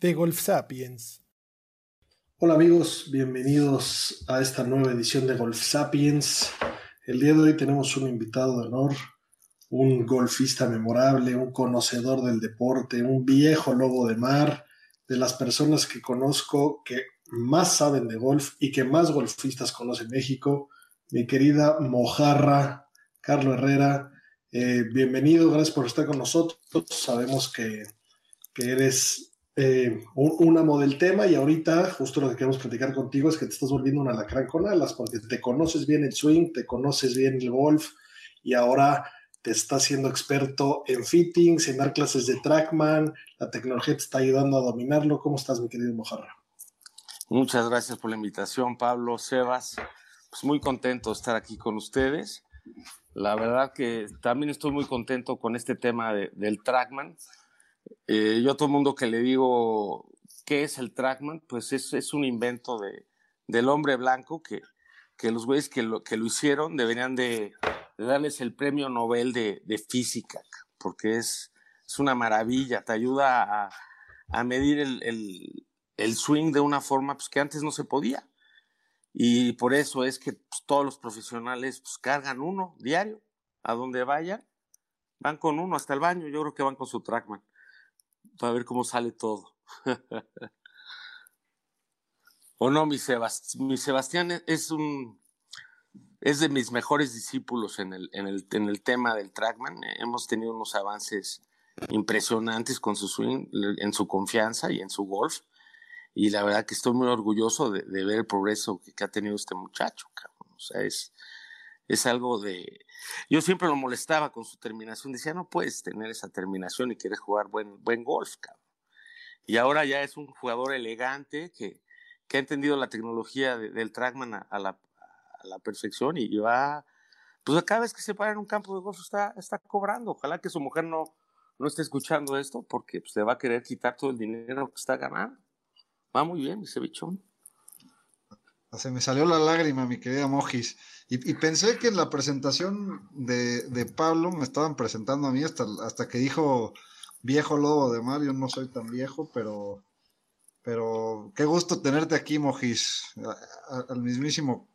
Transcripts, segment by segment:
de Golf Sapiens. Hola amigos, bienvenidos a esta nueva edición de Golf Sapiens. El día de hoy tenemos un invitado de honor, un golfista memorable, un conocedor del deporte, un viejo lobo de mar, de las personas que conozco que más saben de golf y que más golfistas conocen México, mi querida Mojarra, Carlos Herrera. Eh, bienvenido, gracias por estar con nosotros. Sabemos que, que eres eh, una model tema y ahorita justo lo que queremos platicar contigo es que te estás volviendo un alacrán con alas porque te conoces bien el swing, te conoces bien el golf y ahora te estás siendo experto en fittings, en dar clases de trackman, la tecnología te está ayudando a dominarlo. ¿Cómo estás, mi querido Mojarra? Muchas gracias por la invitación, Pablo, Sebas. Pues muy contento de estar aquí con ustedes. La verdad que también estoy muy contento con este tema del trackman eh, yo a todo el mundo que le digo qué es el Trackman, pues es, es un invento de, del hombre blanco que, que los güeyes que lo, que lo hicieron deberían de, darles el premio Nobel de, de física, porque es, es, una maravilla, te ayuda a, a medir el, el, el, swing de una forma pues, que antes no se podía. Y por eso es que pues, todos los profesionales pues, cargan uno diario, a donde vayan, van con uno hasta el baño, yo creo que van con su Trackman para ver cómo sale todo. o no, mi, mi Sebastián es un es de mis mejores discípulos en el, en el, en el tema del trackman. Hemos tenido unos avances impresionantes con su swing, en su confianza y en su golf. Y la verdad que estoy muy orgulloso de, ver el progreso que, ha tenido este muchacho. O sea, es, es algo de... Yo siempre lo molestaba con su terminación, decía, no puedes tener esa terminación y quieres jugar buen, buen golf. Y ahora ya es un jugador elegante que, que ha entendido la tecnología del trackman a, la, a, la, perfección y va, pues cada vez que se para en un campo de golf está, está cobrando. Ojalá que su mujer no, no esté escuchando esto porque pues, le va a querer quitar todo el dinero que está ganando. Va muy bien ese bichón. Se me salió la lágrima, mi querida Mojis. Y, pensé que en la presentación de, Pablo me estaban presentando a mí hasta, hasta que dijo viejo lobo de mar. Yo no soy tan viejo, pero, pero qué gusto tenerte aquí, Mojis. al mismísimo,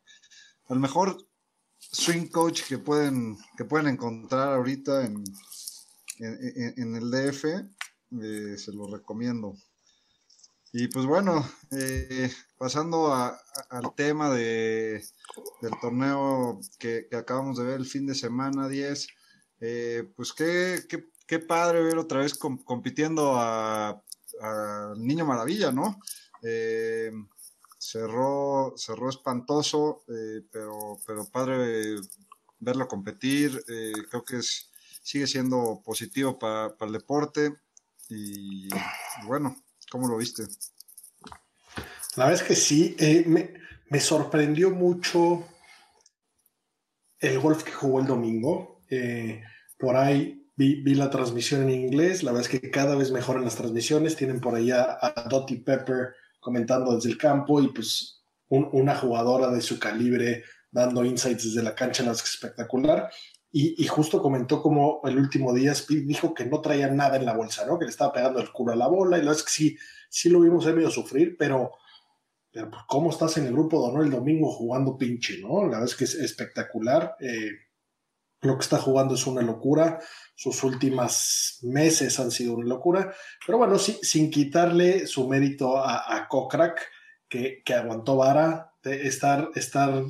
al mejor swing coach que pueden, que pueden encontrar ahorita en, en, el DF. Eh, se lo recomiendo. Y pues bueno, eh, pasando al tema de, del torneo que, acabamos de ver el fin de semana 10, eh, pues qué, qué, padre ver otra vez compitiendo a, Niño Maravilla, ¿no? Eh, cerró, cerró espantoso, pero, pero padre verlo competir, creo que es, sigue siendo positivo para el deporte y bueno, ¿Cómo lo viste? La verdad es que sí, eh, me, sorprendió mucho el golf que jugó el domingo. Eh, por ahí vi, la transmisión en inglés, la verdad es que cada vez mejoran las transmisiones, tienen por allá a Dottie Pepper comentando desde el campo y pues una jugadora de su calibre dando insights desde la cancha, no es espectacular. Y, justo comentó como el último día Speed dijo que no traía nada en la bolsa, ¿no? Que le estaba pegando el culo a la bola y la verdad es que sí, sí lo vimos ahí medio sufrir, pero, pero pues, ¿cómo estás en el grupo de el domingo jugando pinche, ¿no? La verdad es que es espectacular. Eh, lo que está jugando es una locura. Sus últimas meses han sido una locura. Pero bueno, sin quitarle su mérito a, a Kokrak, que, que, aguantó vara, de estar, estar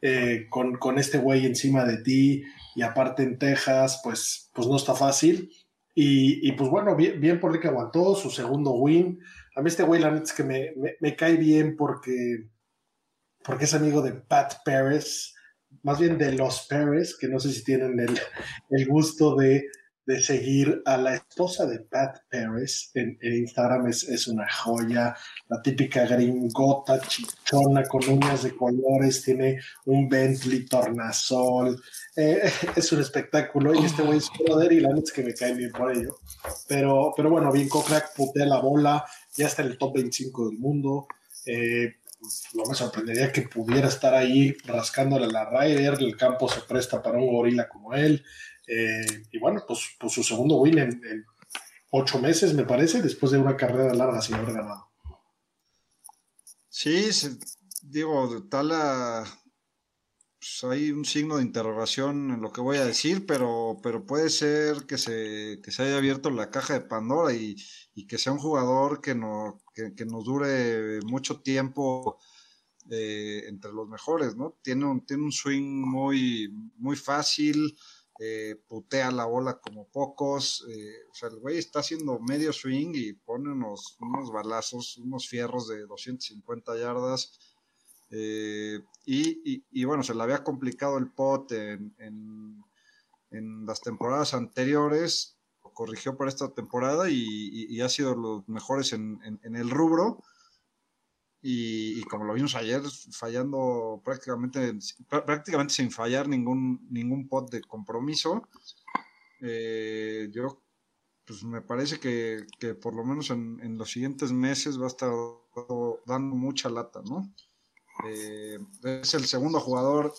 eh, con, con, este güey encima de ti y aparte en Texas, pues, pues no está fácil. Y, y pues bueno, bien, por el que aguantó su segundo win. A mí este güey, la neta es que me, me, me cae bien porque, porque es amigo de Pat Paris más bien de los Pérez, que no sé si tienen el, el gusto de, de, seguir a la esposa de Pat Pérez en, Instagram, es, es, una joya, la típica gringota chichona con uñas de colores, tiene un Bentley tornasol, eh, es un espectáculo y este güey es brother y la neta es que me cae bien por ello. Pero, pero bueno, bien Cocrack putea la bola, ya está en el top 25 del mundo. Eh, no me sorprendería que pudiera estar ahí rascándole a la Ryder, el campo se presta para un gorila como él. Eh, y bueno, pues, pues, su segundo win en, ocho meses, me parece, después de una carrera larga sin haber ganado. Sí, digo, tal a, pues hay un signo de interrogación en lo que voy a decir, pero, pero puede ser que se, que se haya abierto la caja de Pandora y, y que sea un jugador que, no, que, que nos dure mucho tiempo eh, entre los mejores, ¿no? Tiene un, tiene un swing muy, muy fácil, eh, putea la bola como pocos, eh, o sea, el güey está haciendo medio swing y pone unos, unos balazos, unos fierros de 250 yardas. Eh, y, y, bueno, se le había complicado el pot en, en, las temporadas anteriores corrigió para esta temporada y, y, ha sido los mejores en, en el rubro. Y, y, como lo vimos ayer, fallando prácticamente, prácticamente sin fallar ningún, ningún pot de compromiso. Eh, yo, pues me parece que, que por lo menos en, en, los siguientes meses va a estar dando mucha lata, ¿no? Eh, es el segundo jugador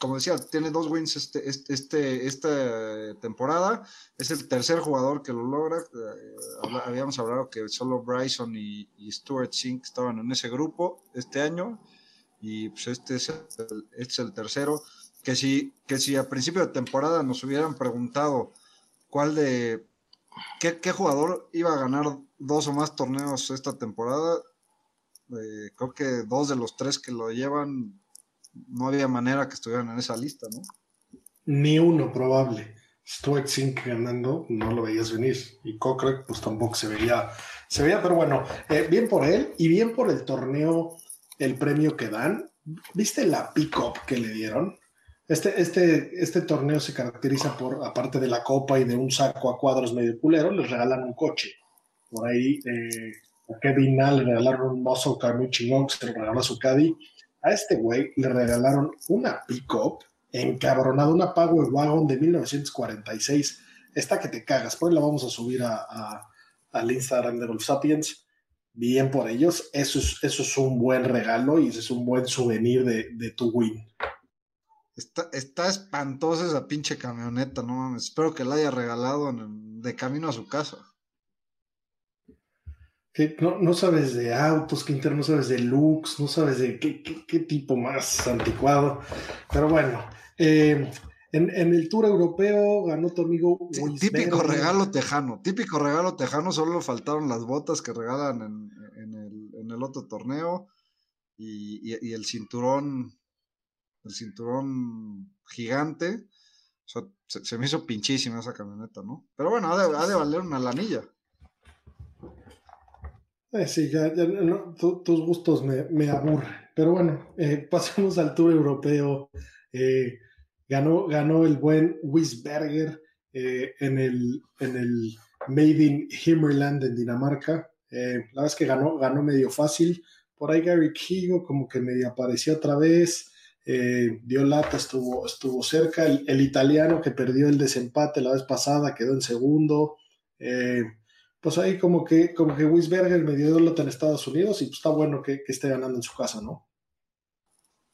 como decía, tiene dos wins este, este, este, esta temporada. Es el tercer jugador que lo logra. Eh, habíamos hablado que solo Bryson y, y, Stuart Sink estaban en ese grupo este año. Y pues este es el, este es el tercero. Que si, que si a principio de temporada nos hubieran preguntado cuál de. ¿Qué, qué jugador iba a ganar dos o más torneos esta temporada? Eh, creo que dos de los tres que lo llevan no había manera que estuvieran en esa lista, ¿no? Ni uno probable. Stuart Sink ganando, no lo veías venir. Y Cochrane, pues tampoco se veía, se veía, pero bueno, eh, bien por él y bien por el torneo, el premio que dan. ¿Viste la pick-up que le dieron? Este, este, este torneo se caracteriza por, aparte de la copa y de un saco a cuadros medio culero, les regalan un coche. Por ahí eh, Kevin Nall le regalaron un muscle car muy chingón que se lo regaló a su caddy a este güey le regalaron una pick-up encabronada, una Power Wagon de 1946. Esta que te cagas, pues la vamos a subir a, al Instagram de Golf Sapiens. Bien por ellos, eso es, eso es un buen regalo y ese es un buen souvenir de, tu win. Está, está, espantosa esa pinche camioneta, no mames. Espero que la haya regalado de camino a su casa que no, no, sabes de autos, Quintero, no sabes de looks, no sabes de qué, qué, qué tipo más anticuado. Pero bueno, eh, en, en, el Tour Europeo ganó tu amigo Luis Típico Verde. regalo tejano, típico regalo tejano, solo faltaron las botas que regalan en, en, el, en el, otro torneo y, y, y, el cinturón, el cinturón gigante. O sea, se, se, me hizo pinchísima esa camioneta, ¿no? Pero bueno, ha de, ha de valer una lanilla. Eh, sí, ya, ya tus gustos me, me, aburren. Pero bueno, eh, pasemos al Tour Europeo. Eh, ganó, ganó el buen Wisberger eh, en, el, en el Made in Himmerland en Dinamarca. la es que ganó, ganó medio fácil. Por ahí Gary Kigo como que medio apareció otra vez. dio lata, estuvo, estuvo cerca. El, italiano que perdió el desempate la vez pasada quedó en segundo. Pues ahí como que, como que Wisberger me dio lota en Estados Unidos y pues está bueno que, esté ganando en su casa, ¿no?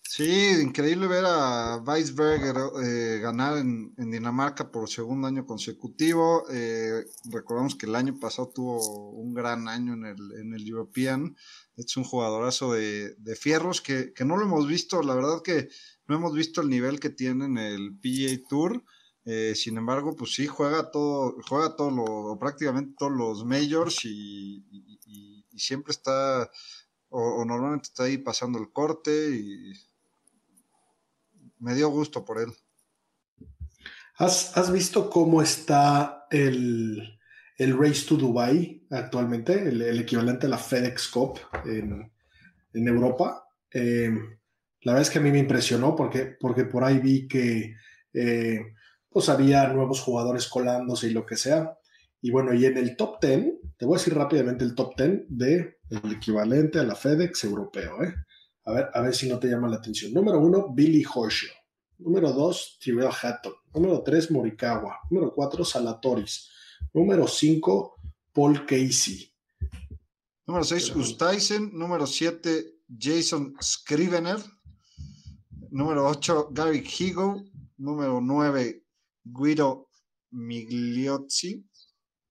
Sí, increíble ver a Weisberger eh, ganar en, en, Dinamarca por segundo año consecutivo. Eh, recordamos que el año pasado tuvo un gran año en el, en el European. Es un jugadorazo de, de fierros que, que, no lo hemos visto. La verdad que no hemos visto el nivel que tiene en el PGA Tour. Eh, sin embargo, pues sí, juega todo, juega todo lo, prácticamente todos los majors y, siempre está, o, normalmente está ahí pasando el corte y me dio gusto por él. ¿Has, visto cómo está el, Race to Dubai actualmente, el, equivalente a la FedEx Cup en, Europa? Eh, la verdad es que a mí me impresionó porque, porque por ahí vi que eh, pues había nuevos jugadores colándose y lo que sea. Y bueno, y en el top 10, te voy a decir rápidamente el top 10 de el equivalente a la FedEx europeo. ¿eh? A, ver, a ver si no te llama la atención. Número uno, Billy Horschel. Número dos, Tyrell Hatton. Número tres, Morikawa. Número cuatro, Salatoris. Número cinco, Paul Casey. Número seis, Ustaisen. Número siete, Jason Scrivener. Número ocho, Gary Higo. Número nueve, Guido Migliozzi.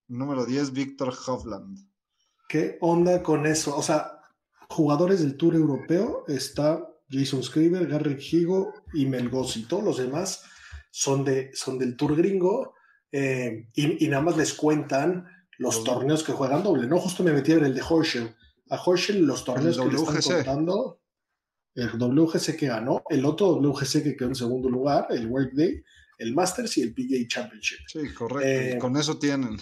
Número 10, Víctor Hovland. ¿Qué onda con eso? O sea, jugadores del Tour Europeo está Jason Scriver, Gary Higo y Melgosi. Todos los demás son, de, son del Tour gringo eh, y, nada más les cuentan los torneos que juegan doble. No, justo me metí en el de Horschel. A Horschel los torneos que le están contando, el WGC que ganó, el otro WGC que quedó en segundo lugar, el Workday, el Masters y el PGA Championship. Sí, correcto. Eh, con eso tienen.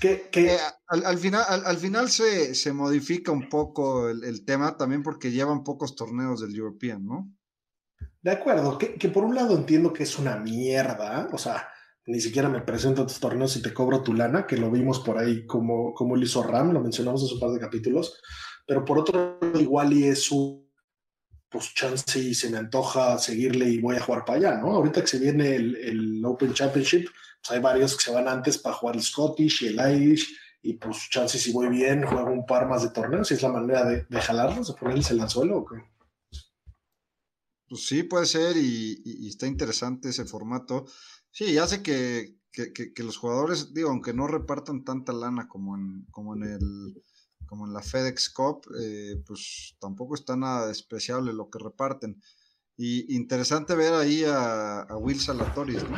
que, eh, al, final, al, final se, se, modifica un poco el, tema también porque llevan pocos torneos del European, ¿no? De acuerdo, que, que, por un lado entiendo que es una mierda, o sea, ni siquiera me presento a tus torneos y te cobro tu lana, que lo vimos por ahí como, como lo hizo Ram, lo mencionamos en un par de capítulos, pero por otro igual y es un pues chance y se me antoja seguirle y voy a jugar para allá, ¿no? Ahorita que se viene el, Open Championship, pues hay varios que se van antes para jugar el Scottish y el Irish, y pues chance si voy bien, juego un par más de torneos, y es la manera de, de jalarlos, de ponerles el anzuelo, ¿o qué? Pues sí, puede ser, y, está interesante ese formato. Sí, ya sé que, que, los jugadores, digo, aunque no repartan tanta lana como en, como en el como en la FedEx Cup, eh, pues tampoco está nada despreciable lo que reparten. Y interesante ver ahí a, Will Salatoris, ¿no?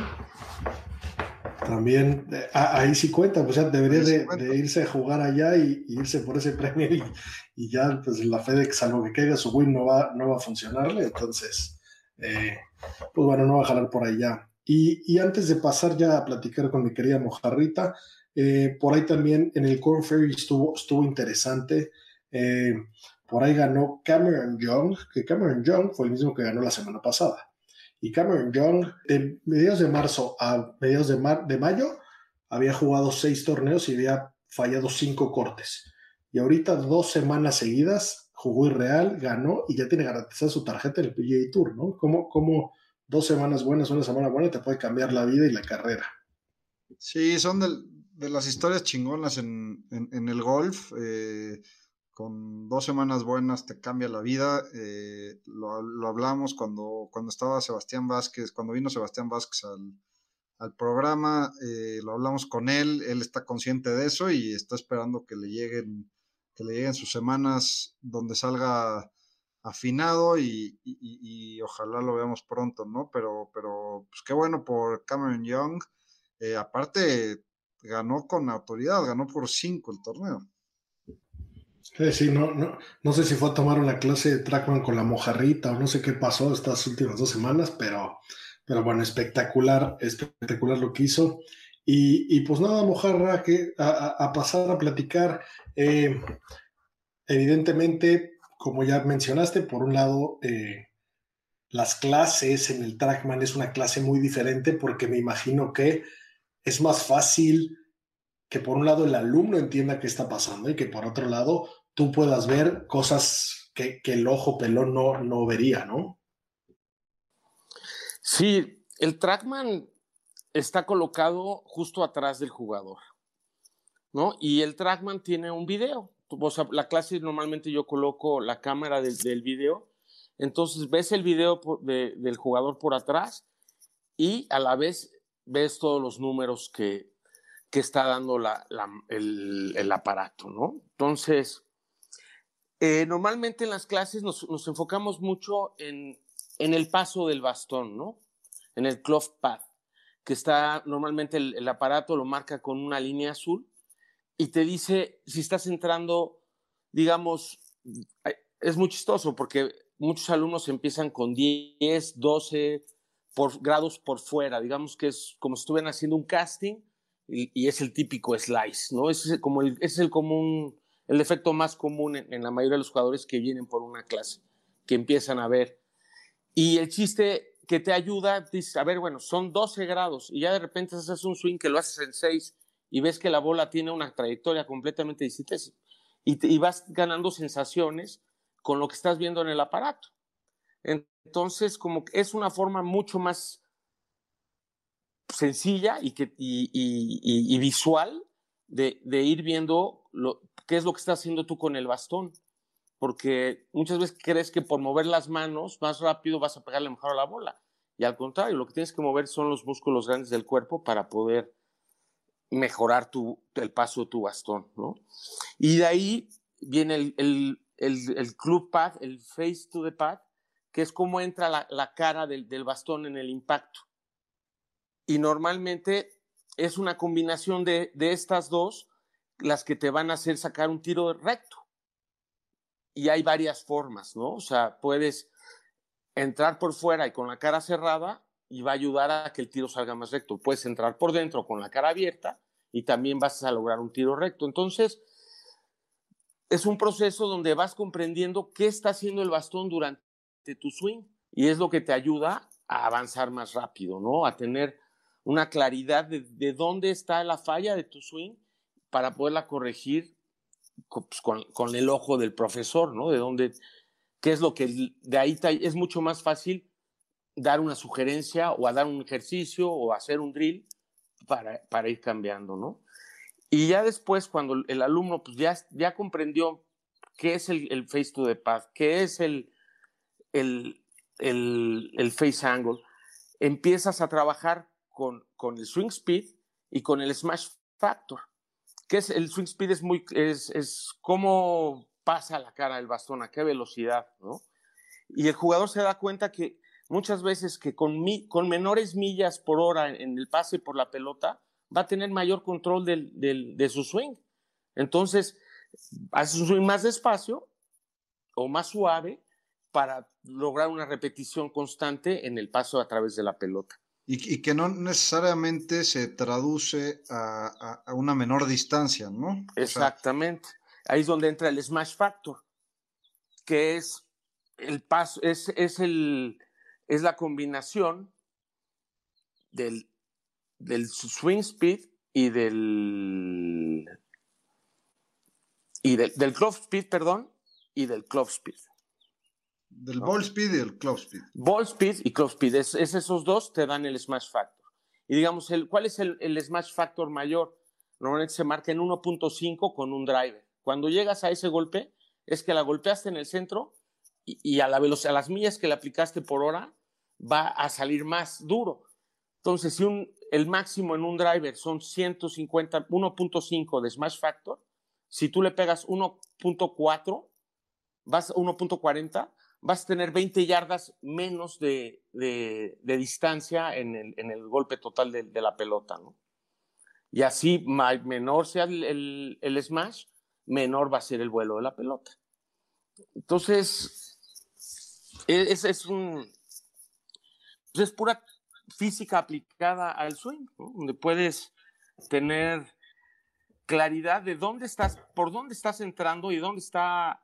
También, eh, ahí sí cuenta, pues ya debería de, irse a jugar allá y, irse por ese premio y, ya pues la FedEx, a lo que caiga su win, no va, no va a funcionarle, entonces, eh, pues bueno, no va a jalar por allá. Y, y antes de pasar ya a platicar con mi querida Mojarrita, eh, por ahí también en el Corn Ferry estuvo, estuvo interesante. Eh, por ahí ganó Cameron Young, que Cameron Young fue el mismo que ganó la semana pasada. Y Cameron Young, de mediados de marzo a mediados de, de mayo, había jugado seis torneos y había fallado cinco cortes. Y ahorita, dos semanas seguidas, jugó Irreal, ganó y ya tiene garantizada su tarjeta en el PGA Tour, ¿no? Como, como dos semanas buenas, una semana buena te puede cambiar la vida y la carrera. Sí, son del, de las historias chingonas en, el golf. Eh, con dos semanas buenas te cambia la vida. Eh, lo, hablamos cuando, cuando estaba Sebastián Vázquez, cuando vino Sebastián Vázquez al, programa, eh, lo hablamos con él, él está consciente de eso y está esperando que le lleguen, que le lleguen sus semanas donde salga afinado y, ojalá lo veamos pronto, ¿no? Pero, pero pues qué bueno por Cameron Young. aparte, ganó con autoridad, ganó por cinco el torneo. Sí, sí, no, no, no sé si fue a tomar una clase de trackman con la mojarrita o no sé qué pasó estas últimas dos semanas, pero, pero bueno, espectacular, espectacular lo que hizo. Y, pues nada, mojarra, que a, pasar a platicar. Eh, evidentemente, como ya mencionaste, por un lado, eh, las clases en el trackman es una clase muy diferente porque me imagino que es más fácil que por un lado el alumno entienda qué está pasando y que por otro lado tú puedas ver cosas que, el ojo pelón no, no vería, ¿no? Sí, el trackman está colocado justo atrás del jugador, ¿no? Y el trackman tiene un video. La clase normalmente yo coloco la cámara del video, entonces ves el video del jugador por atrás y a la vez ves todos los números que, que está dando la, el, aparato, ¿no? Entonces, eh, normalmente en las clases nos, nos enfocamos mucho en, en, el paso del bastón, ¿no? En el cloth path. que está normalmente el, aparato lo marca con una línea azul y te dice si estás entrando, digamos, es muy chistoso porque muchos alumnos empiezan con 10, 12 grados por fuera, digamos que es como si estuvieran haciendo un casting y, es el típico slice, ¿no? Es como el, es el común, el efecto más común en, la mayoría de los jugadores que vienen por una clase, que empiezan a ver. Y el chiste que te ayuda, dices, a ver, bueno, son 12 grados y ya de repente haces un swing que lo haces en 6 y ves que la bola tiene una trayectoria completamente distinta y vas ganando sensaciones con lo que estás viendo en el aparato. Entonces, como que es una forma mucho más sencilla y, que, y, visual de, ir viendo lo, qué es lo que estás haciendo tú con el bastón. Porque muchas veces crees que por mover las manos más rápido vas a pegarle mejor a la bola. Y al contrario, lo que tienes que mover son los músculos grandes del cuerpo para poder mejorar tu, el paso de tu bastón. ¿no? Y de ahí viene el, el, el, club pad, el face to the pad, que es como entra la, cara del, del bastón en el impacto y normalmente es una combinación de, estas dos las que te van a hacer sacar un tiro recto. Y hay varias formas, ¿no? O sea, puedes entrar por fuera y con la cara cerrada y va a ayudar a que el tiro salga más recto. Puedes entrar por dentro con la cara abierta y también vas a lograr un tiro recto. Entonces, es un proceso donde vas comprendiendo qué está haciendo el bastón durante tu swing y es lo que te ayuda a avanzar más rápido, ¿no? A tener una claridad de, dónde está la falla de tu swing para poderla corregir pues, con, el ojo del profesor, ¿no? De dónde, qué es lo que, de ahí es mucho más fácil dar una sugerencia o a dar un ejercicio o hacer un drill para, ir cambiando, ¿no? Y ya después, cuando el alumno pues ya, ya comprendió qué es el, face to the path, qué es el, el, el, el face angle, empiezas a trabajar con, el swing speed y con el smash factor. Que es el swing speed es muy es, es cómo pasa la cara del bastón, a qué velocidad, ¿no? Y el jugador se da cuenta que muchas veces que con, con menores millas por hora en, el pase por la pelota, va a tener mayor control del, del, de su swing. Entonces, hace un swing más despacio o más suave para lograr una repetición constante en el paso a través de la pelota. Y, que no necesariamente se traduce a, una menor distancia, ¿no? Exactamente. Ahí es donde entra el smash factor, que es el paso, es, es, el, es la combinación del, del swing speed y del y del, del club speed, perdón, y del club speed. Del ball speed y el club speed. Ball speed y club speed. Es, esos dos te dan el smash factor. Y digamos, el, ¿cuál es el, smash factor mayor? Normalmente se marca en 1.5 con un driver. Cuando llegas a ese golpe, es que la golpeaste en el centro y, a, la velocidad, a las millas que le aplicaste por hora va a salir más duro. Entonces, si un, el máximo en un driver son 150, 1.5 de smash factor, si tú le pegas 1.4, vas a 1.40, vas a tener 20 yardas menos de, distancia en el, golpe total de, la pelota, ¿no? Y así, menor sea el, smash, menor va a ser el vuelo de la pelota. Entonces, e, es, es un. Pues es pura física aplicada al swing, donde puedes tener claridad de dónde estás, por dónde estás entrando y dónde está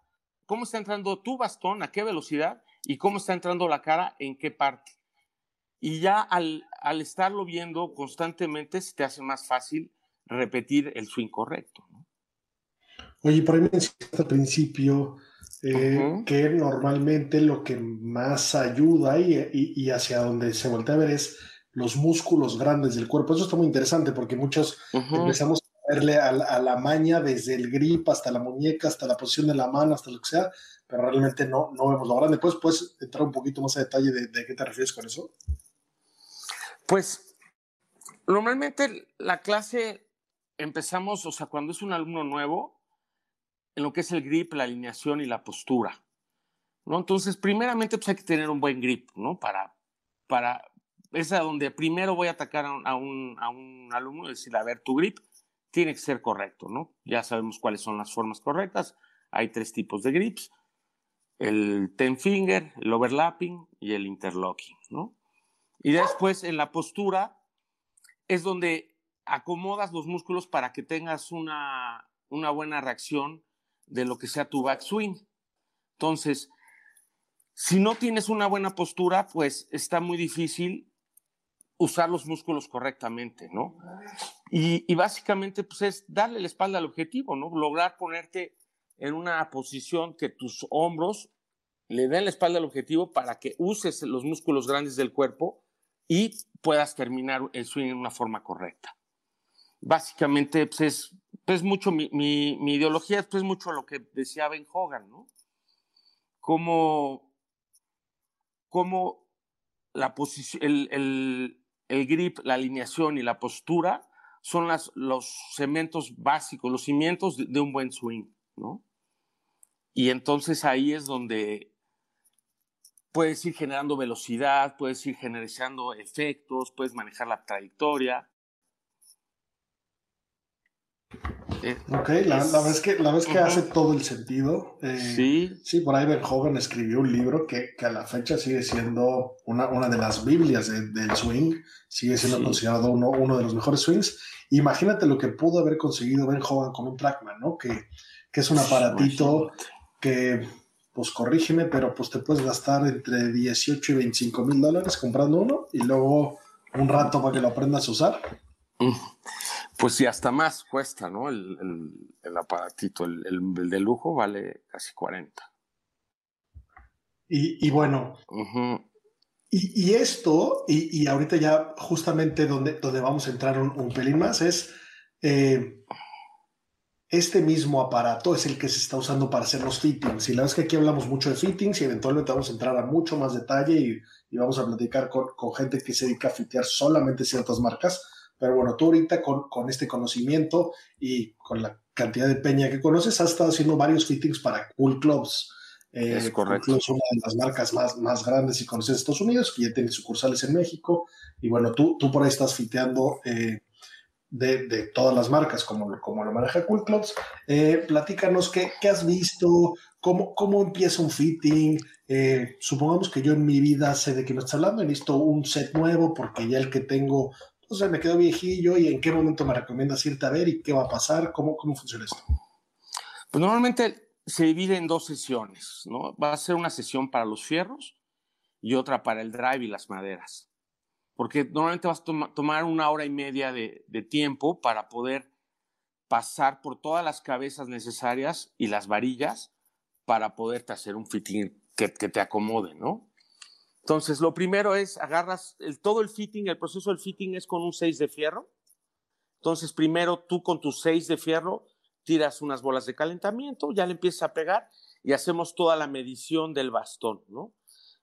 cómo está entrando tu bastón, a qué velocidad y cómo está entrando la cara, en qué parte. Y ya al, al estarlo viendo constantemente se te hace más fácil repetir el swing correcto. Oye, por ahí mencionaste al principio eh, que normalmente lo que más ayuda y, hacia donde se voltea a ver es los músculos grandes del cuerpo. Eso está muy interesante porque muchos empezamos verle a, la maña desde el grip hasta la muñeca, hasta la posición de la mano, hasta lo que sea, pero realmente no, no vemos lo grande. ¿Puedes, ¿Puedes entrar un poquito más a detalle de, qué te refieres con eso? Pues normalmente la clase empezamos, o sea, cuando es un alumno nuevo, en lo que es el grip, la alineación y la postura. ¿no? Entonces, primeramente, pues hay que tener un buen grip, ¿no? Para, para es a donde primero voy a atacar a un, a un, alumno y decir, a ver, tu grip tiene que ser correcto, ¿no? Ya sabemos cuáles son las formas correctas. Hay tres tipos de grips, el ten finger, el overlapping y el interlocking, ¿no? Y después en la postura es donde acomodas los músculos para que tengas una, buena reacción de lo que sea tu backswing. Entonces, si no tienes una buena postura, pues está muy difícil usar los músculos correctamente, ¿no? Y, básicamente, pues es darle la espalda al objetivo, ¿no? Lograr ponerte en una posición que tus hombros le den la espalda al objetivo para que uses los músculos grandes del cuerpo y puedas terminar el swing en una forma correcta. Básicamente, pues es pues mucho mi, mi, ideología, es pues mucho lo que decía Ben Hogan, ¿no? Como, como la posición, el, el, grip, la alineación y la postura son las, los cementos básicos, los cimientos de, un buen swing, ¿no? Y entonces ahí es donde puedes ir generando velocidad, puedes ir generando efectos, puedes manejar la trayectoria. Eh, ok, la, la, vez que, la vez que hace todo el sentido. Eh, sí. Sí, por ahí Ben Hogan escribió un libro que, que a la fecha sigue siendo una, una de las Biblias del swing, sigue siendo considerado uno, uno de los mejores swings. Imagínate lo que pudo haber conseguido Ben Hogan con un Trackman, ¿no? Que, que es un aparatito que, pues corrígeme, pero pues te puedes gastar entre 18 y 25 mil dólares comprando uno y luego un rato para que lo aprendas a usar. Mm. Pues sí, hasta más cuesta, ¿no? El, el, aparatito, el, el, de lujo vale casi 40. Y, y bueno, y, y, esto, y, y, ahorita ya justamente donde, donde vamos a entrar un, un pelín más, es eh, este mismo aparato es el que se está usando para hacer los fittings. Y la verdad es que aquí hablamos mucho de fittings y eventualmente vamos a entrar a mucho más detalle y, y vamos a platicar con, con, gente que se dedica a fitear solamente ciertas marcas pero bueno, tú ahorita con, con, este conocimiento y con la cantidad de peña que conoces, has estado haciendo varios fittings para Cool Clubs. Eh, es correcto. Es una de las marcas más, más grandes y conocidas de Estados Unidos, que ya tiene sucursales en México. Y bueno, tú, tú por ahí estás fiteando eh, de, de, todas las marcas, como, como lo maneja Cool Clubs. Eh, platícanos qué, qué, has visto, cómo, cómo empieza un fitting. Eh, supongamos que yo en mi vida sé de qué me estás hablando, he visto un set nuevo porque ya el que tengo o sea, me quedo viejillo y en qué momento me recomiendas irte a ver y qué va a pasar, cómo, cómo funciona esto. Pues normalmente se divide en dos sesiones, ¿no? Va a ser una sesión para los fierros y otra para el drive y las maderas. Porque normalmente vas a tomar una hora y media de, de tiempo para poder pasar por todas las cabezas necesarias y las varillas para poderte hacer un fitting que, que te acomode, ¿no? Entonces, lo primero es, agarras todo el fitting, el proceso del fitting es con un 6 de fierro. Entonces, primero tú con tu 6 de fierro tiras unas bolas de calentamiento, ya le empiezas a pegar y hacemos toda la medición del bastón, ¿no?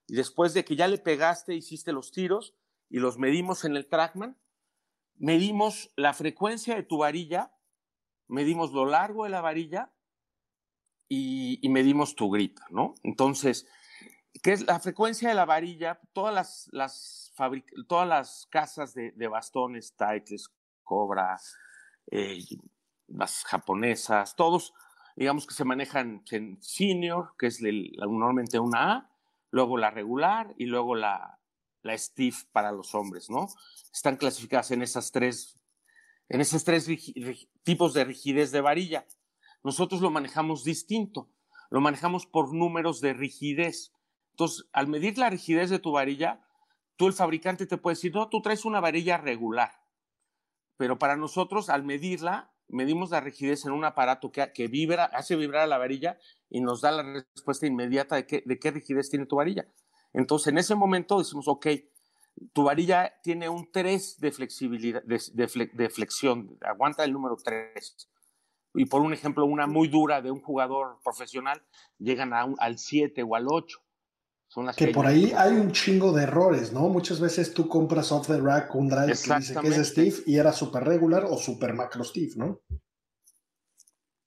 Y después de que ya le pegaste, hiciste los tiros y los medimos en el trackman, medimos la frecuencia de tu varilla, medimos lo largo de la varilla y, y medimos tu grip, ¿no? Entonces, que es la frecuencia de la varilla, todas las, las, todas las casas de, bastones, Titles, Cobra, eh, las japonesas, todos, digamos que se manejan en senior, que es normalmente una A, luego la regular y luego la, la stiff para los hombres, ¿no? Están clasificadas en esas tres, en esos tres tipos de rigidez de varilla. Nosotros lo manejamos distinto, lo manejamos por números de rigidez. Entonces, al medir la rigidez de tu varilla, tú el fabricante te puede decir, no, tú traes una varilla regular. Pero para nosotros, al medirla, medimos la rigidez en un aparato que, que vibra, hace vibrar la varilla y nos da la respuesta inmediata de qué, de qué rigidez tiene tu varilla. Entonces, en ese momento decimos, ok, tu varilla tiene un 3 de flexibilidad, de, flexión, aguanta el número 3. Y por un ejemplo, una muy dura de un jugador profesional, llegan a al 7 o al 8 que, por ahí hay un chingo de errores, ¿no? Muchas veces tú compras off the rack un drive que dice que es Steve y era super regular o super macro Steve, ¿no?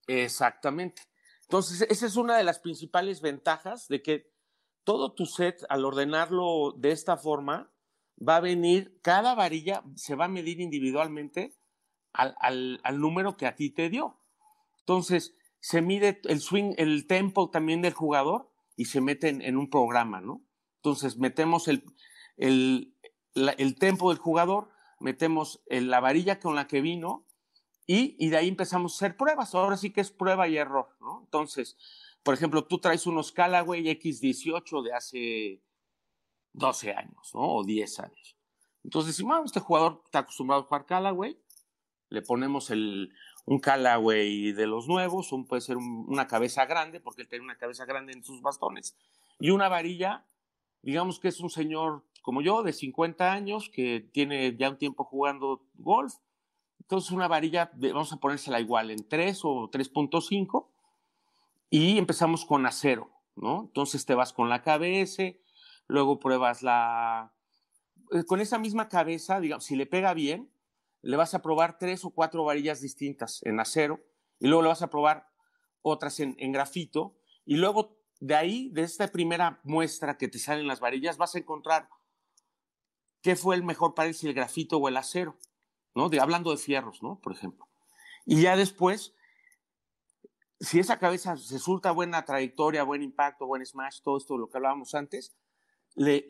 Exactamente. Entonces, esa es una de las principales ventajas de que todo tu set, al ordenarlo de esta forma, va a venir, cada varilla se va a medir individualmente al, número que a ti te dio. Entonces, se mide el swing, el tempo también del jugador y se mete en, un programa, ¿no? Entonces, metemos el, el, el tempo del jugador, metemos la varilla con la que vino y, y, de ahí empezamos a hacer pruebas. Ahora sí que es prueba y error, ¿no? Entonces, por ejemplo, tú traes unos Callaway X18 de hace 12 años, ¿no? O 10 años. Entonces decimos, este jugador está acostumbrado a jugar Callaway, le ponemos el, un Callaway de los nuevos, un, puede ser una cabeza grande, porque él tiene una cabeza grande en sus bastones, y una varilla, digamos que es un señor como yo, de 50 años, que tiene ya un tiempo jugando golf. Entonces una varilla, vamos a ponérsela igual, en 3 o 3.5, y empezamos con acero, ¿no? Entonces te vas con la KBS, luego pruebas la... Eh, con esa misma cabeza, digamos, si le pega bien, le vas a probar tres o cuatro varillas distintas en acero y luego le vas a probar otras en, grafito y luego de ahí, de esta primera muestra que te salen las varillas, vas a encontrar qué fue el mejor para él, si el grafito o el acero, ¿no? De, hablando de fierros, ¿no? Por ejemplo. Y ya después, si esa cabeza resulta buena trayectoria, buen impacto, buen smash, todo esto de lo que hablábamos antes, le,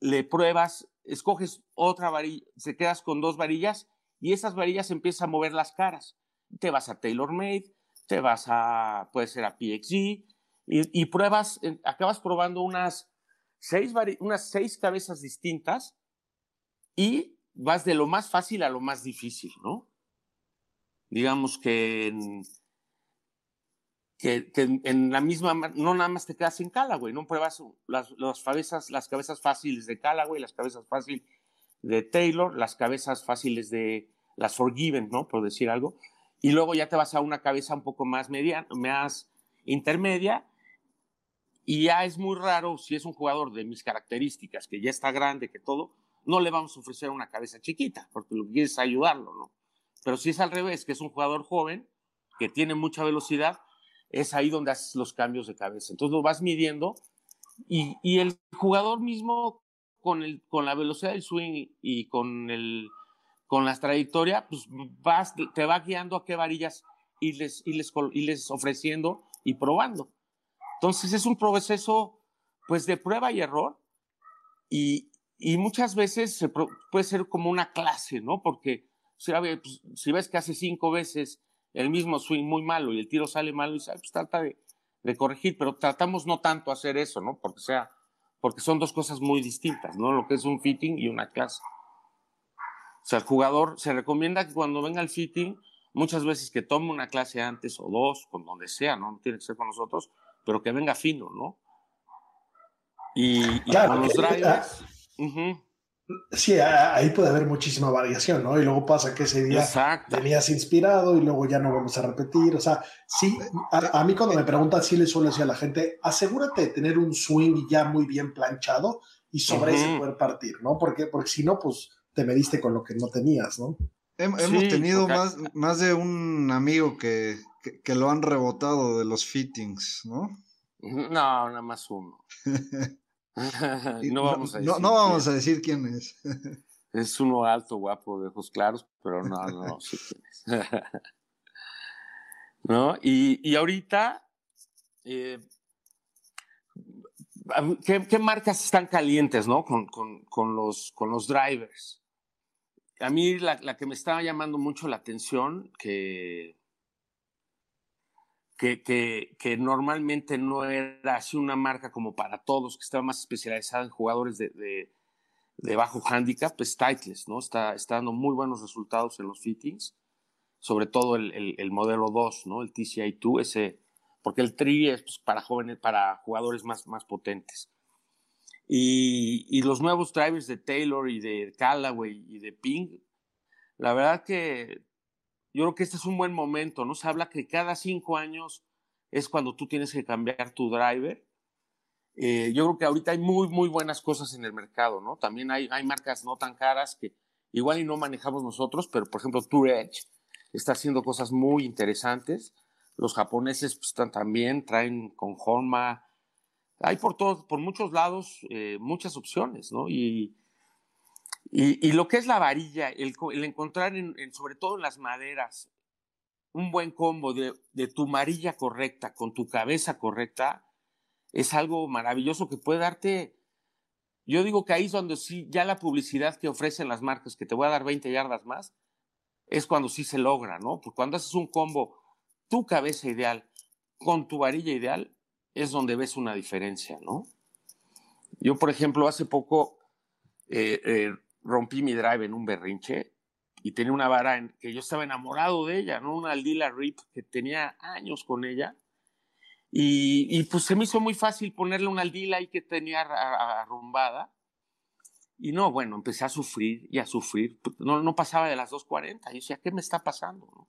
le, pruebas, escoges otra varilla, se quedas con dos varillas y esas varillas empiezan a mover las caras. Te vas a TaylorMade, te vas a, puede ser a PXG, y, pruebas, acabas probando unas seis, unas seis cabezas distintas y vas de lo más fácil a lo más difícil, ¿no? Digamos que que, en la misma, no nada más te quedas en Callaway, no pruebas las, las, cabezas, las cabezas fáciles de Callaway, las cabezas fáciles de Taylor, las cabezas fáciles de las Forgiven, ¿no? Por decir algo. Y luego ya te vas a una cabeza un poco más mediana, más intermedia. Y ya es muy raro, si es un jugador de mis características, que ya está grande, que todo, no le vamos a ofrecer una cabeza chiquita, porque lo que quieres es ayudarlo, ¿no? Pero si es al revés, que es un jugador joven, que tiene mucha velocidad, es ahí donde haces los cambios de cabeza. Entonces lo vas midiendo y, y el jugador mismo con, el, con la velocidad del swing y con, el, con la trayectoria, pues vas, te va guiando a qué varillas irles, irles, irles ofreciendo y probando. Entonces es un proceso pues de prueba y error y, y muchas veces se puede ser como una clase, ¿no? Porque si, pues, si ves que hace cinco veces el mismo swing muy malo y el tiro sale malo y pues trata de, corregir, pero tratamos no tanto hacer eso, ¿no? Porque sea, porque son dos cosas muy distintas, ¿no? Lo que es un fitting y una clase. O sea, el jugador se recomienda que cuando venga el fitting, muchas veces que tome una clase antes o dos, con donde sea, ¿no? No tiene que ser con nosotros, pero que venga fino, ¿no? Y, con los drivers. Sí, ahí puede haber muchísima variación, ¿no? Y luego pasa que ese día tenías inspirado y luego ya no vamos a repetir. O sea, sí, a, mí cuando me preguntan, sí le suelo decir a la gente, asegúrate de tener un swing ya muy bien planchado y sobre ese poder partir, ¿no? Porque, porque si no, pues te mediste con lo que no tenías, ¿no? hemos tenido más, más de un amigo que, que lo han rebotado de los fittings, ¿no? No, nada más uno. no vamos a decir. No, vamos a decir quién es. es uno alto, guapo, de ojos claros, pero no, no sé quién es. ¿No? Y, ahorita, eh, ¿qué, marcas están calientes, no? Con, los, con los drivers. A mí la, la, que me estaba llamando mucho la atención, que que, normalmente no era así una marca como para todos, que estaba más especializada en jugadores de, bajo handicap, pues Titles, ¿no? Está, está, dando muy buenos resultados en los fittings, sobre todo el, modelo 2, ¿no? El TCI 2, ese, porque el 3 es pues, para jóvenes, para jugadores más, más potentes. Y, y, los nuevos drivers de Taylor y de Callaway y de Ping, la verdad que yo creo que este es un buen momento, ¿no? Se habla que cada cinco años es cuando tú tienes que cambiar tu driver. Eh, yo creo que ahorita hay muy, muy buenas cosas en el mercado, ¿no? También hay, hay marcas no tan caras que igual y no manejamos nosotros, pero por ejemplo Tour Edge está haciendo cosas muy interesantes. Los japoneses pues, están también, traen con Honma. Hay por todos, por muchos lados, eh, muchas opciones, ¿no? Y, Y, lo que es la varilla, el, encontrar sobre todo en las maderas, un buen combo de, tu varilla correcta con tu cabeza correcta, es algo maravilloso que puede darte. Yo digo que ahí es donde sí, ya la publicidad que ofrecen las marcas, que te voy a dar 20 yardas más, es cuando sí se logra, ¿no? Porque cuando haces un combo, tu cabeza ideal con tu varilla ideal, es donde ves una diferencia, ¿no? Yo, por ejemplo, hace poco eh, eh, rompí mi drive en un berrinche y tenía una vara en que yo estaba enamorado de ella, ¿no? Una Aldila Rip que tenía años con ella. Y, pues se me hizo muy fácil ponerle una aldila ahí que tenía arrumbada. Y no, bueno, empecé a sufrir y a sufrir. Pues, no, no pasaba de las 2.40. Yo decía, ¿qué me está pasando?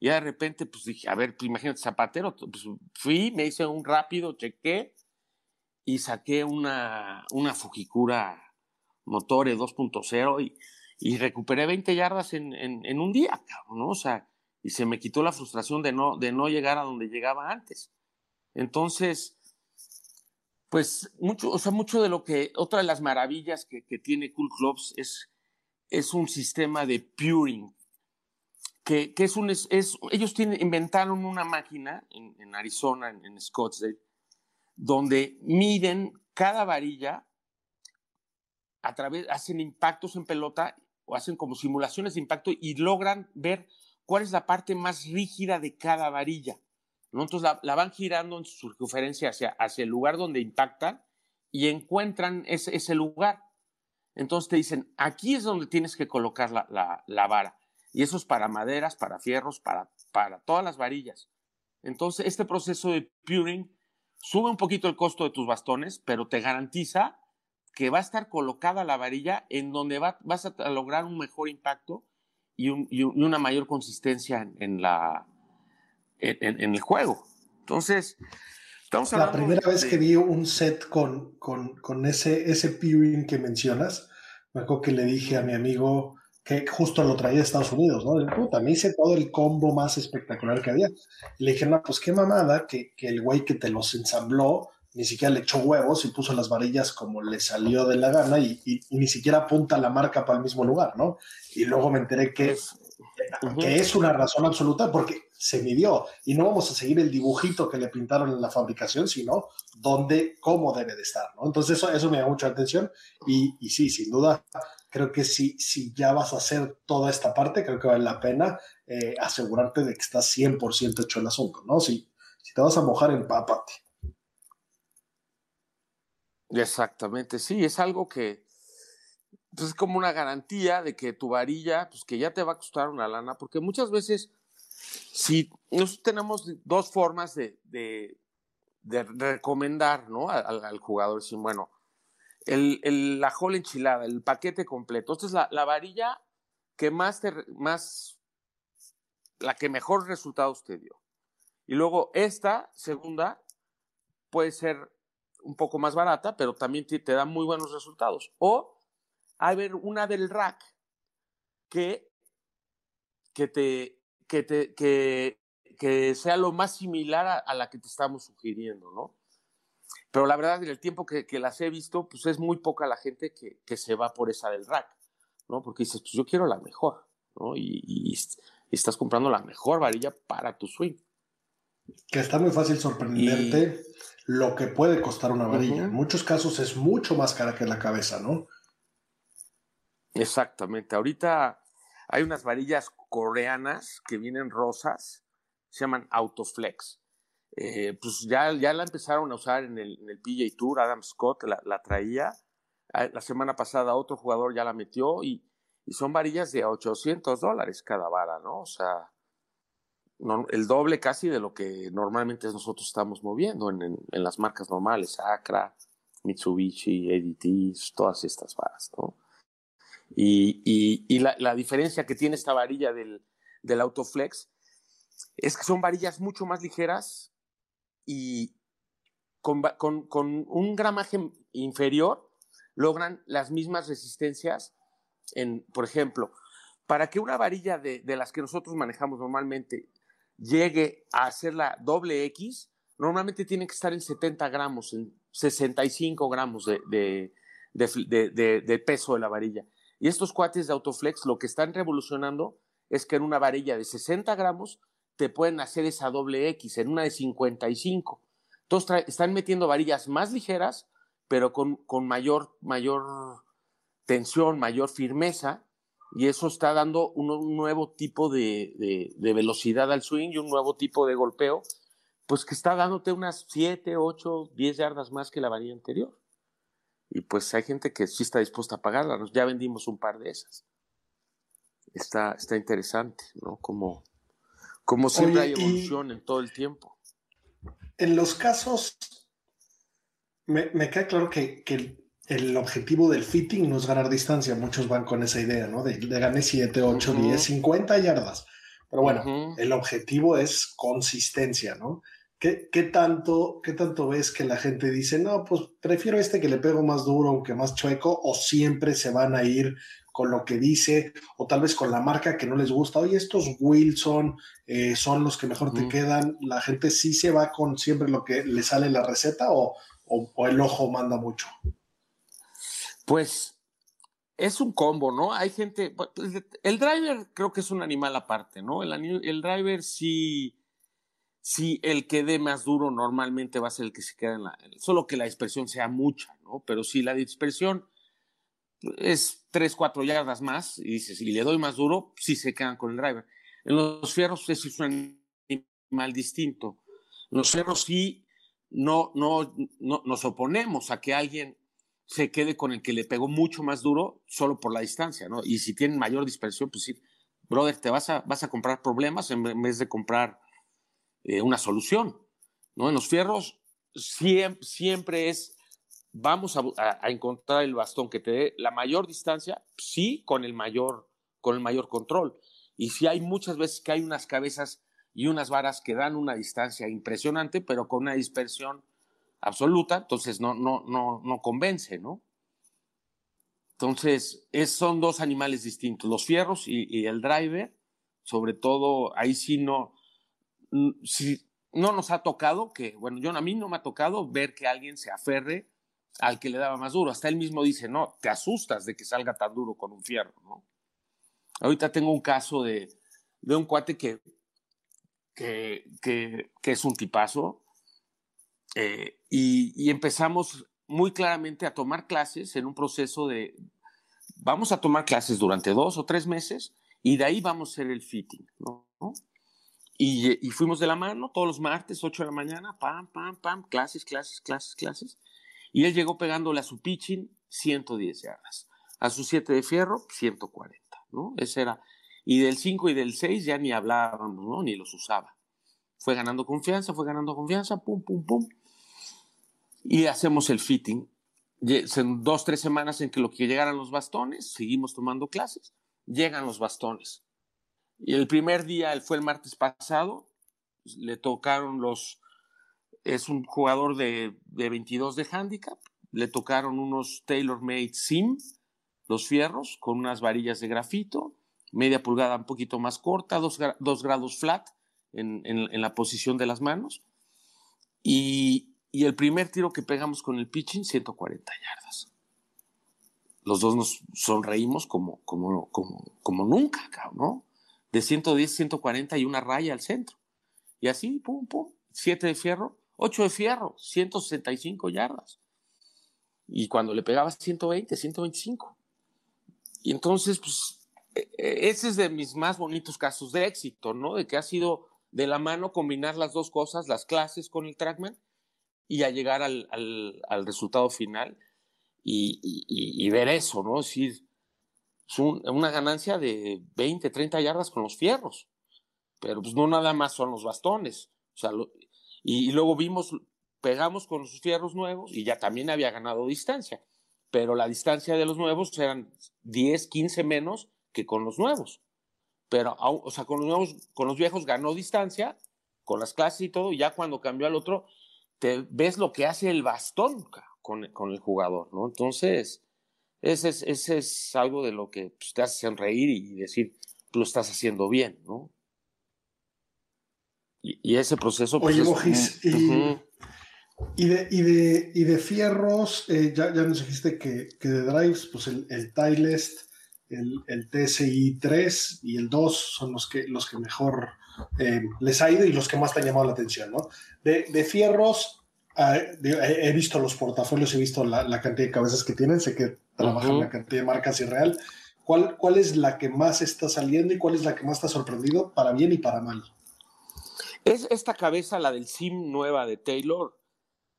Y de repente, pues dije, a ver, pues, imagínate, zapatero. Pues fui, me hice un rápido, chequé y saqué una, una Fujikura Motore 2.0 y, y, recuperé 20 yardas en, en, un día, ¿no? O sea, y se me quitó la frustración de no, de no llegar a donde llegaba antes. Entonces, pues mucho, o sea, mucho de lo que, otra de las maravillas que, que tiene Cool Clubs es, es un sistema de puring, que, que es un, es, ellos tienen, inventaron una máquina en, en Arizona, en, en Scottsdale, donde miden cada varilla a través, hacen impactos en pelota o hacen como simulaciones de impacto y logran ver cuál es la parte más rígida de cada varilla. Entonces la, van girando en su circunferencia hacia, hacia el lugar donde impactan y encuentran ese, ese, lugar. Entonces te dicen, aquí es donde tienes que colocar la, la, vara. Y eso es para maderas, para fierros, para, para todas las varillas. Entonces este proceso de puring sube un poquito el costo de tus bastones, pero te garantiza que va a estar colocada la varilla en donde vas a lograr un mejor impacto y, una mayor consistencia en, la, en, el juego. Entonces, estamos La primera vez que vi un set con, con, con ese, ese peering que mencionas, me acuerdo que le dije a mi amigo que justo lo traía de Estados Unidos, ¿no? puta, me hice todo el combo más espectacular que había. le dije, no, pues qué mamada que, que el güey que te los ensambló ni siquiera le echó huevos y puso las varillas como le salió de la gana y, ni siquiera apunta la marca para el mismo lugar, ¿no? Y luego me enteré que, que es una razón absoluta porque se midió y no vamos a seguir el dibujito que le pintaron en la fabricación, sino dónde, cómo debe de estar, ¿no? Entonces eso, eso me da mucha atención y, y sí, sin duda, creo que si, si ya vas a hacer toda esta parte, creo que vale la pena eh, asegurarte de que está 100% hecho el asunto, ¿no? Si, si te vas a mojar, empápate. Exactamente, sí, es algo que pues, es como una garantía de que tu varilla, pues que ya te va a costar una lana, porque muchas veces, si nosotros tenemos dos formas de, de, recomendar ¿no? al, jugador, decir, bueno, el, el, la jola enchilada, el paquete completo, esta es la, la varilla que más, te, más, la que mejor resultados te dio. Y luego esta segunda puede ser un poco más barata, pero también te, da muy buenos resultados. O hay una del rack que, que te, que te, que, que sea lo más similar a, la que te estamos sugiriendo, ¿no? Pero la verdad, en el tiempo que, que las he visto, pues es muy poca la gente que, que, se va por esa del rack, ¿no? Porque dices, pues yo quiero la mejor, ¿no? Y, y, estás comprando la mejor varilla para tu swing. Que está muy fácil sorprenderte lo que puede costar una varilla. En muchos casos es mucho más cara que la cabeza, ¿no? Exactamente. Ahorita hay unas varillas coreanas que vienen rosas, se llaman Autoflex. Eh, pues ya, ya la empezaron a usar en el, en el PJ Tour, Adam Scott la, traía. Ah, la semana pasada otro jugador ya la metió y, y son varillas de 800 dólares cada vara, ¿no? O sea, el doble casi de lo que normalmente nosotros estamos moviendo en, en, las marcas normales, Acra, Mitsubishi, ADT, todas estas varas, ¿no? Y, y, y la, la, diferencia que tiene esta varilla del, del Autoflex es que son varillas mucho más ligeras y con, con, con un gramaje inferior logran las mismas resistencias en, por ejemplo, para que una varilla de, de, las que nosotros manejamos normalmente llegue a hacer la doble X, normalmente tiene que estar en 70 gramos, en 65 gramos de, de, de, peso de la varilla. Y estos cuates de Autoflex lo que están revolucionando es que en una varilla de 60 gramos te pueden hacer esa doble X, en una de 55. Entonces están metiendo varillas más ligeras, pero con, con mayor, mayor tensión, mayor firmeza, y eso está dando un, nuevo tipo de, velocidad al swing y un nuevo tipo de golpeo, pues que está dándote unas 7, 8, 10 yardas más que la varilla anterior. Y pues hay gente que sí está dispuesta a pagarla, ya vendimos un par de esas. Está, está interesante, ¿no? Como, como siempre hay evolución en todo el tiempo. En los casos, me, me queda claro que, que el objetivo del fitting no es ganar distancia. Muchos van con esa idea, ¿no? De, de ganar 7, 8, 10, 50 yardas. Pero bueno, el objetivo es consistencia, ¿no? ¿Qué, ¿Qué, tanto, ¿Qué tanto ves que la gente dice, no, pues prefiero este que le pego más duro, aunque más chueco, o siempre se van a ir con lo que dice, o tal vez con la marca que no les gusta? Oye, estos Wilson eh, son los que mejor te quedan. ¿La gente sí se va con siempre lo que le sale la receta o, o el ojo manda mucho? Pues es un combo, ¿no? Hay gente, pues, el driver creo que es un animal aparte, ¿no? El, el driver sí, sí, el que dé más duro normalmente va a ser el que se queda en la, solo que la dispersión sea mucha, ¿no? Pero si la dispersión es 3, 4 yardas más, y dices, y le doy más duro, sí se quedan con el driver. En los fierros es un animal distinto. En los fierros sí no, no, no nos oponemos a que alguien se quede con el que le pegó mucho más duro solo por la distancia, ¿no? Y si tienen mayor dispersión, pues sí, brother, te vas a, vas a comprar problemas en vez de comprar eh, una solución, ¿no? En los fierros siempre, siempre es, vamos a, a, encontrar el bastón que te dé la mayor distancia, sí, con el mayor, con el mayor control. Y si hay muchas veces que hay unas cabezas y unas varas que dan una distancia impresionante, pero con una dispersión absoluta, entonces no, no, no, no convence, ¿no? Entonces, es, son dos animales distintos, los fierros y, el driver, sobre todo, ahí sí no, no nos ha tocado que, bueno, yo a mí no me ha tocado ver que alguien se aferre al que le daba más duro. Hasta él mismo dice, no, te asustas de que salga tan duro con un fierro, ¿no? Ahorita tengo un caso de, de un cuate que, que, que es un tipazo, eh, y, empezamos muy claramente a tomar clases en un proceso de, vamos a tomar clases durante dos o tres meses y de ahí vamos a hacer el fitting, ¿no? Y, y, fuimos de la mano todos los martes, 8 de la mañana, pam, pam, pam, clases, clases, clases, clases. Y él llegó pegándole a su pitching 110 yardas, a su 7 de fierro 140, ¿no? Ese era. Y del 5 y del 6 ya ni hablábamos, ¿no? Ni los usaba. Fue ganando confianza, fue ganando confianza, pum, pum, pum y hacemos el fitting. En dos, tres semanas en que lo que llegaran los bastones, seguimos tomando clases, llegan los bastones. Y el primer día, fue el martes pasado, le tocaron los, es un jugador de, de 22 de handicap, le tocaron unos tailor-made sim, los fierros, con unas varillas de grafito, media pulgada un poquito más corta, dos, dos grados flat en, en, en, la posición de las manos. Y, y el primer tiro que pegamos con el pitching, 140 yardas. Los dos nos sonreímos como, como, como, nunca, ¿no? De 110, 140 y una raya al centro. Y así, pum, pum, 7 de fierro, 8 de fierro, 165 yardas. Y cuando le pegabas 120, 125. Y entonces, pues, e, e, ese es de mis más bonitos casos de éxito, ¿no? De que ha sido de la mano combinar las dos cosas, las clases con el trackman y a llegar al, al, resultado final y, y, ver eso, ¿no? Es decir, es una ganancia de 20, 30 yardas con los fierros, pero pues no nada más son los bastones. O sea, y, luego vimos, pegamos con los fierros nuevos y ya también había ganado distancia, pero la distancia de los nuevos eran 10, 15 menos que con los nuevos. Pero, o sea, con los nuevos, con los viejos ganó distancia, con las clases y todo, y ya cuando cambió al otro, te ves lo que hace el bastón con, con el jugador, ¿no? Entonces, ese es, ese es algo de lo que pues, te hace sonreír y decir, lo estás haciendo bien, ¿no? Y, ese proceso... Pues, Oye, y, y, de, y, de, y de fierros, eh, ya, ya nos dijiste que, que, de drives, pues el, el Tylest el, el, TSI 3 y el 2 son los que, los que mejor eh, les ha ido y los que más te han llamado la atención, ¿no? De, de fierros, eh, he visto los portafolios, he visto la, la, cantidad de cabezas que tienen, sé que trabajan uh -huh. la cantidad de marcas irreal. ¿Cuál, ¿Cuál es la que más está saliendo y cuál es la que más te ha sorprendido para bien y para mal? Es esta cabeza, la del SIM nueva de Taylor,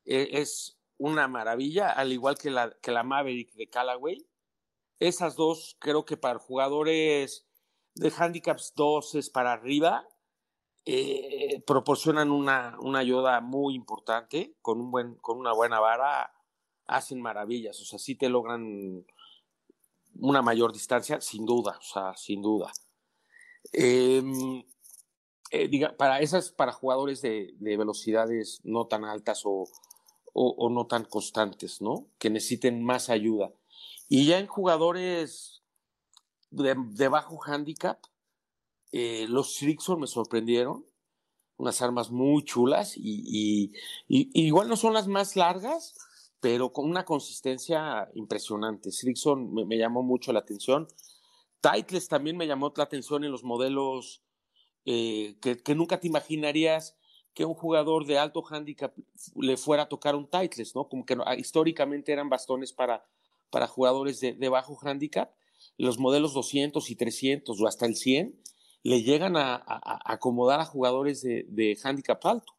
es una maravilla, al igual que la, que la Maverick de Callaway. Esas dos creo que para jugadores de handicaps 2 es para arriba, eh, proporcionan una, una, ayuda muy importante, con, un buen, con una buena vara hacen maravillas, o sea, sí te logran una mayor distancia, sin duda, o sea, sin duda. Eh, eh, diga, para esas, para jugadores de, de, velocidades no tan altas o, o, o, no tan constantes, ¿no? Que necesiten más ayuda. Y ya en jugadores de, de bajo handicap, eh, los Srixon me sorprendieron, unas armas muy chulas y, igual no son las más largas, pero con una consistencia impresionante. Srixon me, llamó mucho la atención. Titles también me llamó la atención en los modelos eh, que, nunca te imaginarías que un jugador de alto handicap le fuera a tocar un Titles, ¿no? Como que no, históricamente eran bastones para, para jugadores de, de bajo handicap. Los modelos 200 y 300 o hasta el 100 le llegan a, acomodar a jugadores de, de, handicap alto.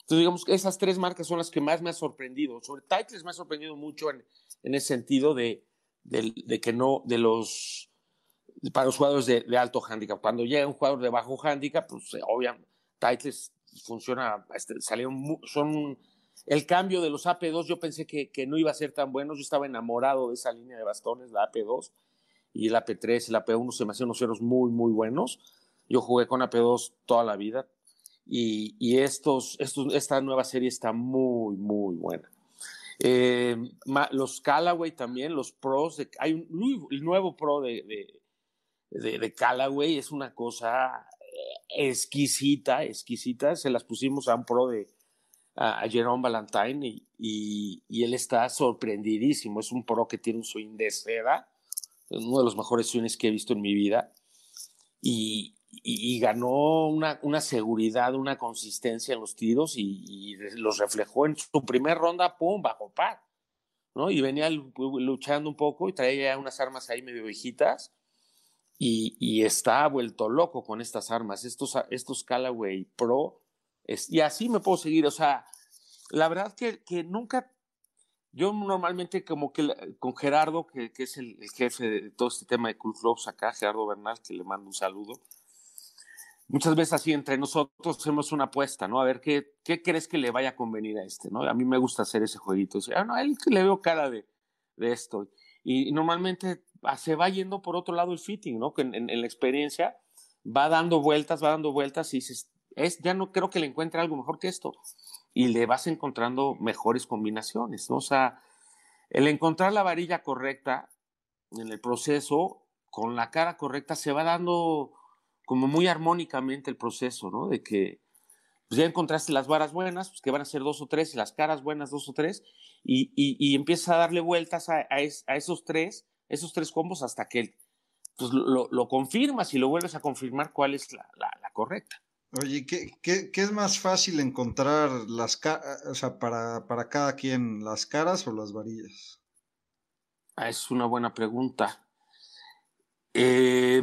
Entonces, digamos que esas tres marcas son las que más me han sorprendido. Sobre Titles me ha sorprendido mucho en, en ese sentido de, de, que no, de los, para los jugadores de, alto handicap. Cuando llega un jugador de bajo handicap, pues obviamente Titles funciona, este, salieron, son el cambio de los AP2, yo pensé que, que, no iba a ser tan bueno, yo estaba enamorado de esa línea de bastones, la AP2, y el AP3, el AP1 se me hacían unos ceros muy, muy buenos. Yo jugué con AP2 toda la vida y, y estos, estos, esta nueva serie está muy, muy buena. Eh, los Callaway también, los pros, de, hay un el nuevo pro de, de, Callaway, es una cosa exquisita, exquisita. Se las pusimos a un pro de a, a Jerome Valentine y, y, y, él está sorprendidísimo. Es un pro que tiene un swing de seda uno de los mejores swings que he visto en mi vida, y, y, y ganó una, una, seguridad, una consistencia en los tiros y, y, los reflejó en su primer ronda, pum, bajo par, ¿no? Y venía luchando un poco y traía unas armas ahí medio viejitas y, y está vuelto loco con estas armas, estos, estos Callaway Pro, es, y así me puedo seguir, o sea, la verdad que, que nunca yo normalmente como que con Gerardo, que, que es el, jefe de todo este tema de Cool Clubs acá, Gerardo Bernal, que le mando un saludo, muchas veces así entre nosotros hacemos una apuesta, ¿no? A ver qué, qué crees que le vaya a convenir a este, ¿no? A mí me gusta hacer ese jueguito. Dice, ah, no, a él le veo cara de, de esto. Y, normalmente se va yendo por otro lado el fitting, ¿no? Que en, la experiencia va dando vueltas, va dando vueltas y dices, es, ya no creo que le encuentre algo mejor que esto y le vas encontrando mejores combinaciones, ¿no? O sea, el encontrar la varilla correcta en el proceso, con la cara correcta, se va dando como muy armónicamente el proceso, ¿no? De que pues ya encontraste las varas buenas, pues que van a ser dos o tres, y las caras buenas dos o tres, y, y, empiezas a darle vueltas a, a, es, a, esos tres, esos tres combos hasta que pues, lo, lo, confirmas y lo vuelves a confirmar cuál es la, la correcta. Oye, ¿qué, ¿qué, qué, es más fácil encontrar las o sea, para, para cada quien, las caras o las varillas? Ah, es una buena pregunta. Eh,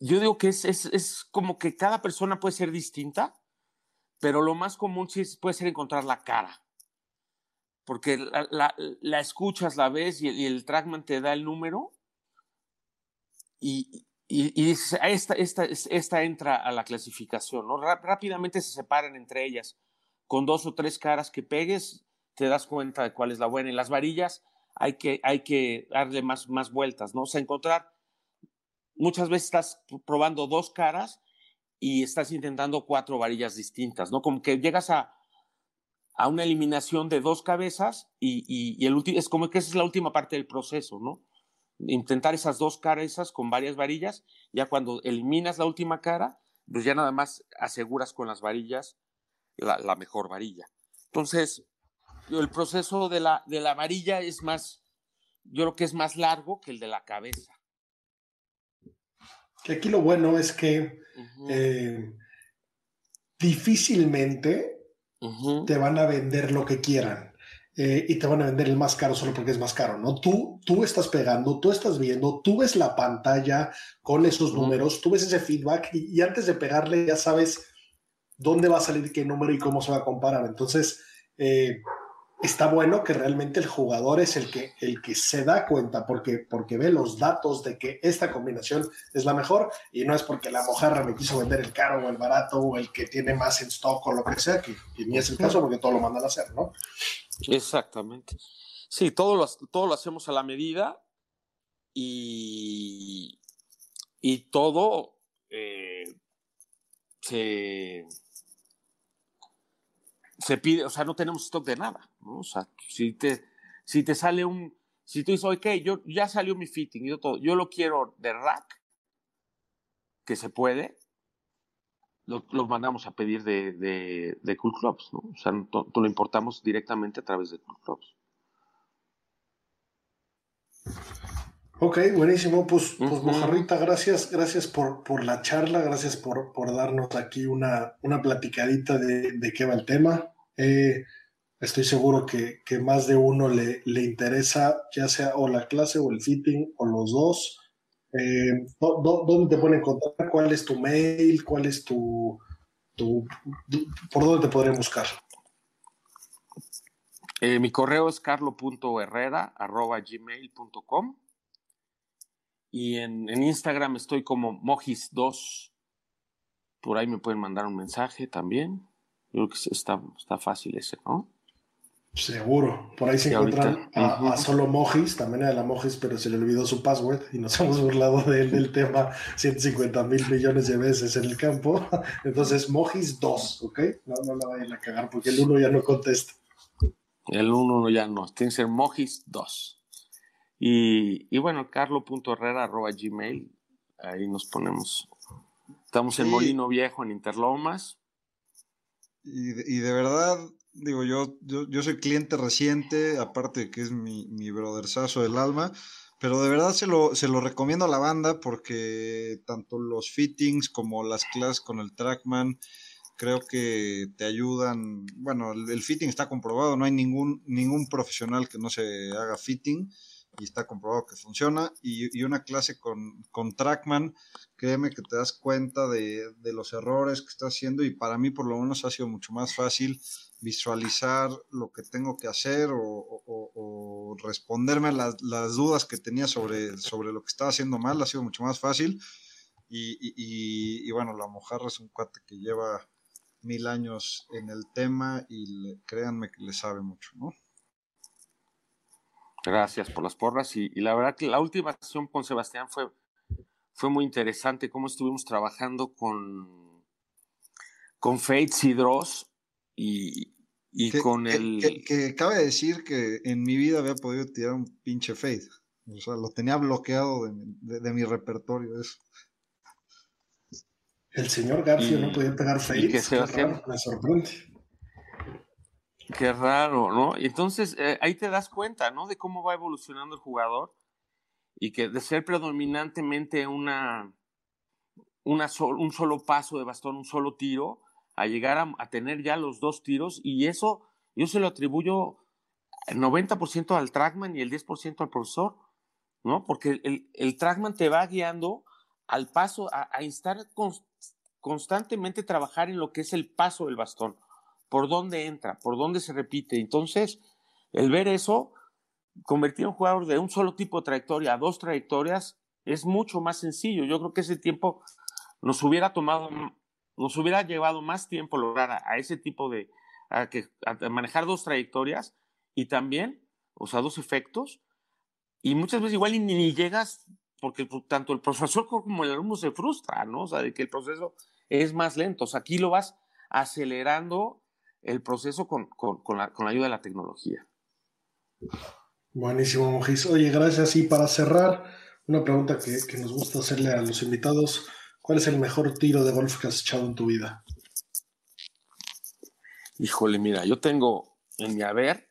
yo digo que es, es, es, como que cada persona puede ser distinta, pero lo más común sí puede ser encontrar la cara. Porque la, la, la escuchas, la ves y el, y el trackman te da el número y, y, esta, esta, esta entra a la clasificación, ¿no? Rápidamente se separan entre ellas. Con dos o tres caras que pegues, te das cuenta de cuál es la buena. Y las varillas hay que, hay que darle más, más vueltas, ¿no? O sea, encontrar, muchas veces estás probando dos caras y estás intentando cuatro varillas distintas, ¿no? Como que llegas a, a una eliminación de dos cabezas y, y, y el es como que esa es la última parte del proceso, ¿no? Intentar esas dos cabezas con varias varillas, ya cuando eliminas la última cara, pues ya nada más aseguras con las varillas la, la mejor varilla. Entonces, el proceso de la, de la varilla es más, yo creo que es más largo que el de la cabeza. Que aquí lo bueno es que eh, difícilmente te van a vender lo que quieran. Eh, y te van a vender el más caro solo porque es más caro, ¿no? Tú, tú estás pegando, tú estás viendo, tú ves la pantalla con esos números, tú ves ese feedback y, antes de pegarle ya sabes dónde va a salir qué número y cómo se va a comparar. Entonces, eh, está bueno que realmente el jugador es el que, el que se da cuenta porque, porque ve los datos de que esta combinación es la mejor y no es porque la mojarra me quiso vender el caro o el barato o el que tiene más en stock o lo que sea, que, ni es el caso porque todo lo mandan a hacer, ¿no? Exactamente. Sí, todo lo, todo lo hacemos a la medida y, y todo eh, se se pide, o sea, no tenemos stock de nada, ¿no? O sea, si te, si te sale un, si tú dices, ok, yo, ya salió mi fitting, yo, todo, yo lo quiero de rack, que se puede, lo, mandamos a pedir de, de, Cool Clubs, ¿no? O sea, lo importamos directamente a través de Cool Clubs. Ok, buenísimo. Pues, pues Mojarrita, gracias, gracias por, por la charla, gracias por, por darnos aquí una, una platicadita de, de, qué va el tema. Eh, estoy seguro que, que, más de uno le, le, interesa, ya sea o la clase o el fitting o los dos. Eh, ¿Dónde te pueden encontrar? ¿Cuál es tu mail? ¿Cuál es tu, tu, por dónde te podrían buscar? Eh, mi correo es carlo.herrera.gmail.com y en, en, Instagram estoy como Mojis2. Por ahí me pueden mandar un mensaje también. Yo creo que está, está fácil ese, ¿no? Seguro. Por ahí se encuentran a, solo Mojis, también a la Mojis, pero se le olvidó su password y nos hemos burlado de él del tema 150 mil millones de veces en el campo. Entonces, Mojis 2, ¿ok? No, no la vayan a cagar porque el 1 ya no contesta. El 1 ya no, tiene que ser Mojis 2. Y, y bueno, carlo.herrera.gmail, ahí nos ponemos. Estamos en Molino Viejo, en Interlomas. Y, y de verdad, digo, yo, yo, soy cliente reciente, aparte que es mi, mi brotherzazo del alma, pero de verdad se lo, se lo recomiendo a la banda porque tanto los fittings como las clases con el Trackman creo que te ayudan. Bueno, el, el, fitting está comprobado, no hay ningún, ningún profesional que no se haga fitting y está comprobado que funciona. Y, una clase con, con, Trackman, créeme que te das cuenta de, los errores que está haciendo y para mí por lo menos ha sido mucho más fácil visualizar lo que tengo que hacer o, responderme a las, dudas que tenía sobre, sobre lo que estaba haciendo mal, ha sido mucho más fácil. Y, bueno, la mojarra es un cuate que lleva mil años en el tema y créanme que le sabe mucho, ¿no? Gracias por las porras. Y, la verdad que la última sesión con Sebastián fue, fue muy interesante, cómo estuvimos trabajando con, con Fates y Dross y, y con el... Que, cabe decir que en mi vida había podido tirar un pinche Fate. O sea, lo tenía bloqueado de, mi repertorio. Eso. El señor García no podía pegar Fate. Me sorprende. Qué raro, ¿no? Y entonces eh, ahí te das cuenta, ¿no? De cómo va evolucionando el jugador y que de ser predominantemente una, un solo paso de bastón, un solo tiro, a llegar a, tener ya los dos tiros y eso yo se lo atribuyo el 90% al trackman y el 10% al profesor, ¿no? Porque el, el trackman te va guiando al paso, a, a estar constantemente trabajar en lo que es el paso del bastón por dónde entra, por dónde se repite. Entonces, el ver eso, convertir a un jugador de un solo tipo de trayectoria a dos trayectorias, es mucho más sencillo. Yo creo que ese tiempo nos hubiera tomado, nos hubiera llevado más tiempo lograr a, ese tipo de, a que, manejar dos trayectorias y también, o sea, dos efectos. Y muchas veces igual ni, ni llegas porque tanto el profesor como el alumno se frustra, ¿no? O sea, de que el proceso es más lento. O sea, aquí lo vas acelerando el proceso con, la, ayuda de la tecnología. Buenísimo, Mojis. Oye, gracias. Y para cerrar, una pregunta que, nos gusta hacerle a los invitados. ¿Cuál es el mejor tiro de golf que has echado en tu vida? Híjole, mira, yo tengo en mi haber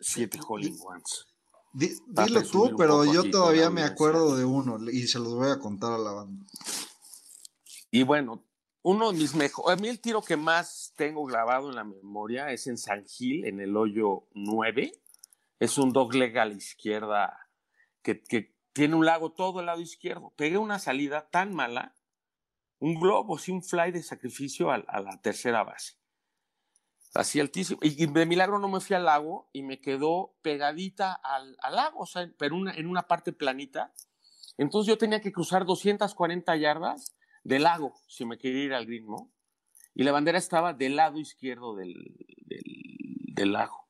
siete Holling Ones. dilo tú, pero yo todavía me acuerdo de uno y se los voy a contar a la banda. Y bueno, uno de mis mejores, a mí el tiro que más tengo grabado en la memoria es en San Gil, en el hoyo 9. Es un dog leg a la izquierda que, tiene un lago todo el lado izquierdo. Pegué una salida tan mala, un globo, sí, un fly de sacrificio a, la tercera base. Así altísimo. Y, de milagro no me fui al lago y me quedó pegadita al, lago, o sea, pero en una parte planita. Entonces yo tenía que cruzar 240 yardas del lago, si me quería ir al ritmo, Y la bandera estaba del lado izquierdo del, del, lago.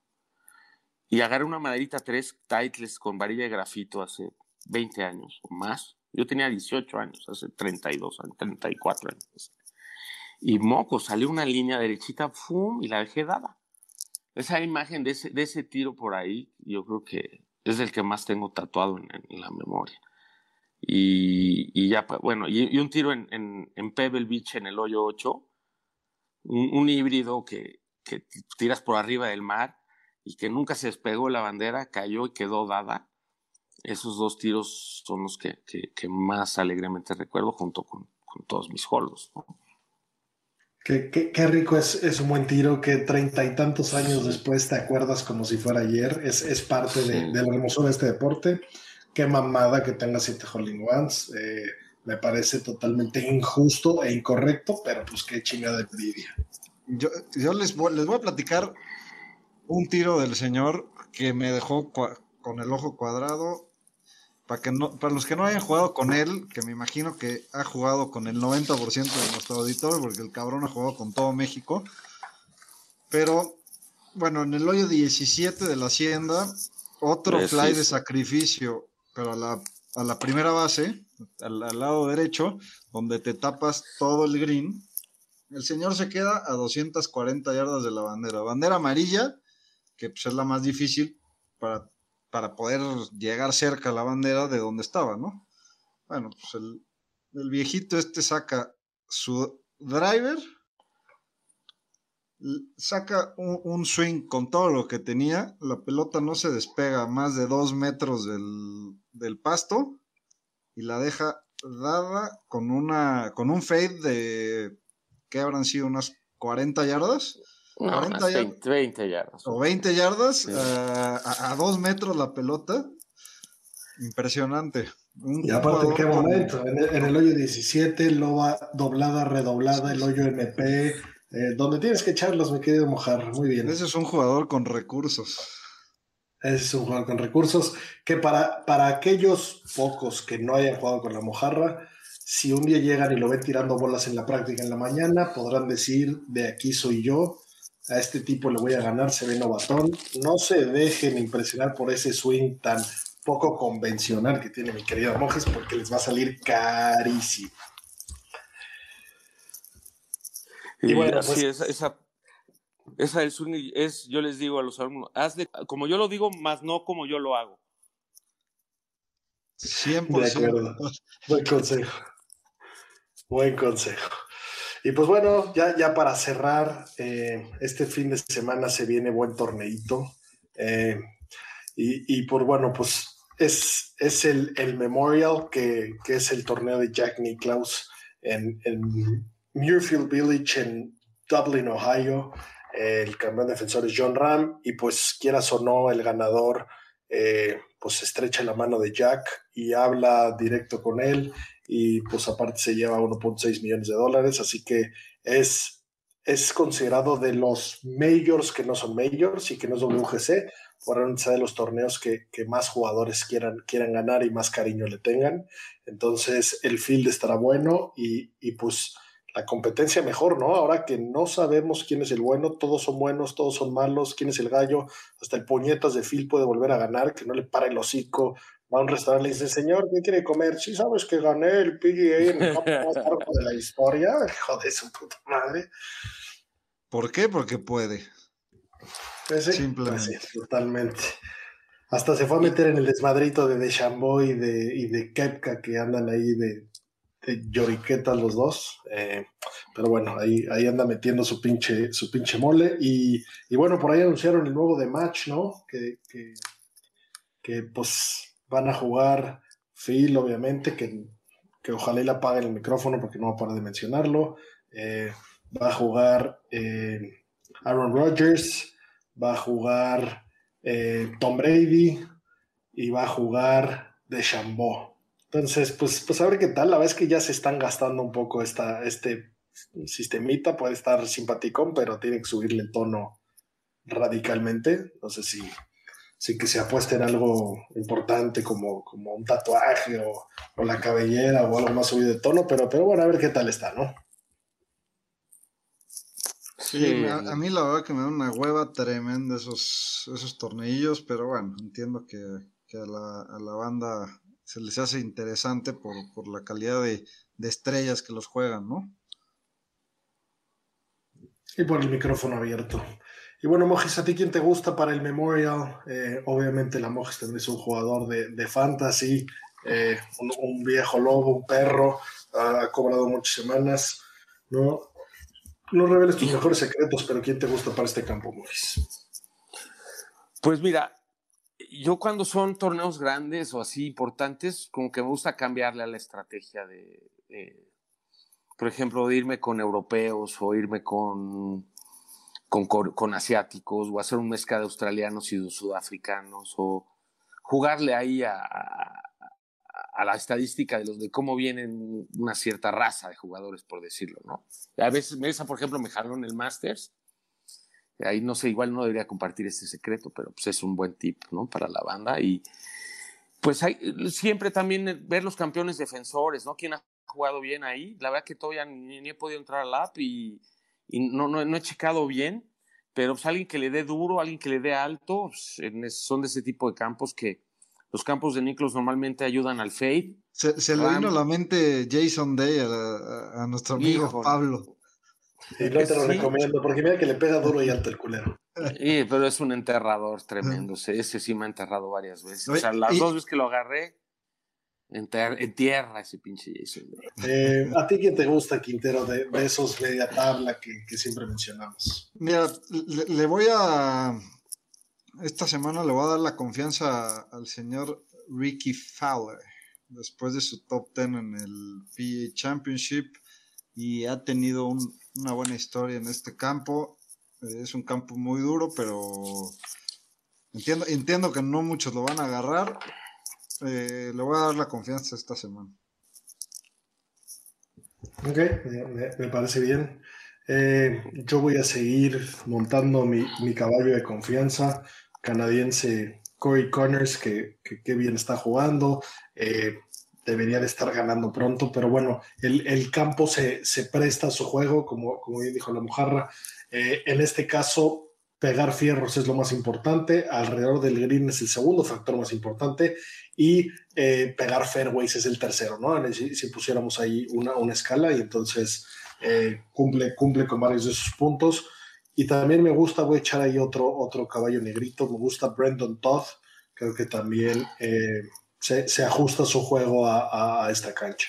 Y agarré una maderita 3 Titles con varilla de grafito hace 20 años o más. Yo tenía 18 años, hace 32 años, 34 años. Y moco, salió una línea derechita, ¡fum! y la dejé dada. Esa imagen de ese, de ese tiro por ahí, yo creo que es el que más tengo tatuado en la memoria. Y, ya, bueno, y, un tiro en, en, Pebble Beach en el hoyo 8, un, híbrido que, que, tiras por arriba del mar y que nunca se despegó la bandera, cayó y quedó dada. Esos dos tiros son los que, que, más alegremente recuerdo junto con, con todos mis holos. Qué, qué, rico es, es, un buen tiro que treinta y tantos años después te acuerdas como si fuera ayer. Es, es parte de, de la hermosura de este deporte qué mamada que tenga siete Holling Ones. Eh, me parece totalmente injusto e incorrecto, pero pues qué chingada envidia. Yo, yo les, voy, les voy a platicar un tiro del señor que me dejó con el ojo cuadrado. Para, que no, para los que no hayan jugado con él, que me imagino que ha jugado con el 90% de nuestro auditorio, porque el cabrón ha jugado con todo México. Pero, bueno, en el hoyo 17 de la Hacienda, otro fly de sacrificio pero a la, a la primera base, al, lado derecho, donde te tapas todo el green, el señor se queda a 240 yardas de la bandera. Bandera amarilla, que pues, es la más difícil para, para poder llegar cerca a la bandera de donde estaba, ¿no? Bueno, pues el, el viejito este saca su driver, saca un, swing con todo lo que tenía, la pelota no se despega más de dos metros del, pasto y la deja dada con una con un fade de que habrán sido unas 40 yardas. 20, yardas. O 20 yardas, eh, a, dos metros la pelota. Impresionante. y aparte, qué momento. En el, en el, hoyo 17, loba doblada, redoblada, el hoyo MP, eh, donde tienes que echarlos, mi querido Mojar. Muy bien. Ese es un jugador con recursos. Ese es un jugador con recursos que para, para aquellos pocos que no hayan jugado con la mojarra, si un día llegan y lo ven tirando bolas en la práctica en la mañana, podrán decir, de aquí soy yo, a este tipo le voy a ganar, se ve novatón. No se dejen impresionar por ese swing tan poco convencional que tiene mi querido Mojes, porque les va a salir carísimo. Y, bueno, así pues esa, esa es, es, yo les digo a los alumnos, hazle como yo lo digo, más no como yo lo hago. 100%. Buen consejo. Buen consejo. Y pues bueno, ya, ya para cerrar, eh, este fin de semana se viene buen torneito. Eh, y, y, por bueno, pues es, es el, el Memorial, que, que, es el torneo de Jack Nicklaus en, en Muirfield Village en Dublin, Ohio. El campeón defensor es John Ram y pues quieras o no, el ganador eh, pues estrecha la mano de Jack y habla directo con él y pues aparte se lleva 1.6 millones de dólares, así que es, es considerado de los majors que no son majors y que no es WGC, probablemente de los torneos que, que, más jugadores quieran, quieran ganar y más cariño le tengan. Entonces el field estará bueno y, y pues la competencia mejor, ¿no? Ahora que no sabemos quién es el bueno, todos son buenos, todos son malos, quién es el gallo, hasta el puñetas de Phil puede volver a ganar, que no le para el hocico, va a un restaurante y dice, señor, ¿qué quiere comer? Sí, sabes que gané el PGA en el campo más largo de la historia, joder, su puta madre. ¿Por qué? Porque puede. Pues Simplemente. Pues totalmente. Hasta se fue a meter en el desmadrito de Deschambeau y de, y de Kepka que andan ahí de de lloriquetas los dos. Eh, pero bueno, ahí, ahí anda metiendo su pinche, su pinche mole. Y, bueno, por ahí anunciaron el nuevo de Match, ¿no? Que, que pues van a jugar Phil, obviamente, que, que ojalá le apague el micrófono porque no va a parar de mencionarlo. Eh, va a jugar eh, Aaron Rodgers, va a jugar eh, Tom Brady y va a jugar DeChambeau. Entonces, pues, pues a ver qué tal. La verdad es que ya se están gastando un poco esta, este sistemita. Puede estar simpaticón, pero tiene que subirle el tono radicalmente. No sé si, si que se apueste en algo importante como, como un tatuaje o, o, la cabellera o algo más subido de tono, pero, pero bueno, a ver qué tal está, ¿no? Sí, a, a, mí la verdad que me da una hueva tremenda esos, esos tornillos, pero bueno, entiendo que, que a, la, a, la, banda se les hace interesante por, por la calidad de, de, estrellas que los juegan, ¿no? Y por el micrófono abierto. Y bueno, Mojis, ¿a ti quién te gusta para el Memorial? Eh, obviamente la Mojis también es un jugador de, de fantasy, eh, un, un, viejo lobo, un perro, ha cobrado muchas semanas, ¿no? No reveles tus mejores secretos, pero ¿quién te gusta para este campo, Mojis? Pues mira, yo cuando son torneos grandes o así importantes, como que me gusta cambiarle a la estrategia de, por ejemplo, irme con europeos o irme con con, asiáticos o hacer un mezcla de australianos y de sudafricanos o jugarle ahí a, la estadística de los cómo vienen una cierta raza de jugadores, por decirlo, ¿no? A veces por ejemplo, me jaló en el Masters. Ahí no sé, igual no debería compartir este secreto, pero pues es un buen tip, ¿no? Para la banda. Y pues hay, siempre también ver los campeones defensores, ¿no? ¿Quién ha jugado bien ahí? La verdad que todavía ni, ni he podido entrar al app y y no, no, no he checado bien, pero pues alguien que le dé duro, alguien que le dé alto, pues, en ese, son de ese tipo de campos que los campos de Niklos normalmente ayudan al fade. Se, se le vino a la mente Jason Day a, a, a nuestro amigo Hijo. Pablo. Sí, no te lo sí. recomiendo, porque mira que le pega duro y alto el culero. Sí, pero es un enterrador tremendo. Ese sí me ha enterrado varias veces. O sea, las y... dos veces que lo agarré, en, en, tierra ese pinche Jason. Eh, ¿A ti quién te gusta, Quintero, de, de esos media tabla que, que, siempre mencionamos? Mira, le, le, voy a. Esta semana le voy a dar la confianza al señor Ricky Fowler, después de su top 10 en el PA Championship, y ha tenido un, una buena historia en este campo. Es un campo muy duro, pero entiendo, entiendo que no muchos lo van a agarrar eh, le voy a dar la confianza esta semana. Ok, me, parece bien. Eh, yo voy a seguir montando mi, mi, caballo de confianza canadiense Corey Connors, que, que, que bien está jugando. Eh, debería de estar ganando pronto, pero bueno, el, el campo se, se, presta a su juego, como, como bien dijo la mojarra. Eh, en este caso, pegar fierros es lo más importante, alrededor del green es el segundo factor más importante y eh, pegar fairways es el tercero, ¿no? Si, si pusiéramos ahí una, una, escala y entonces eh, cumple, cumple con varios de esos puntos. Y también me gusta, voy a echar ahí otro, otro caballo negrito, me gusta Brandon Todd, creo que también se, se, ajusta su juego a, a esta cancha.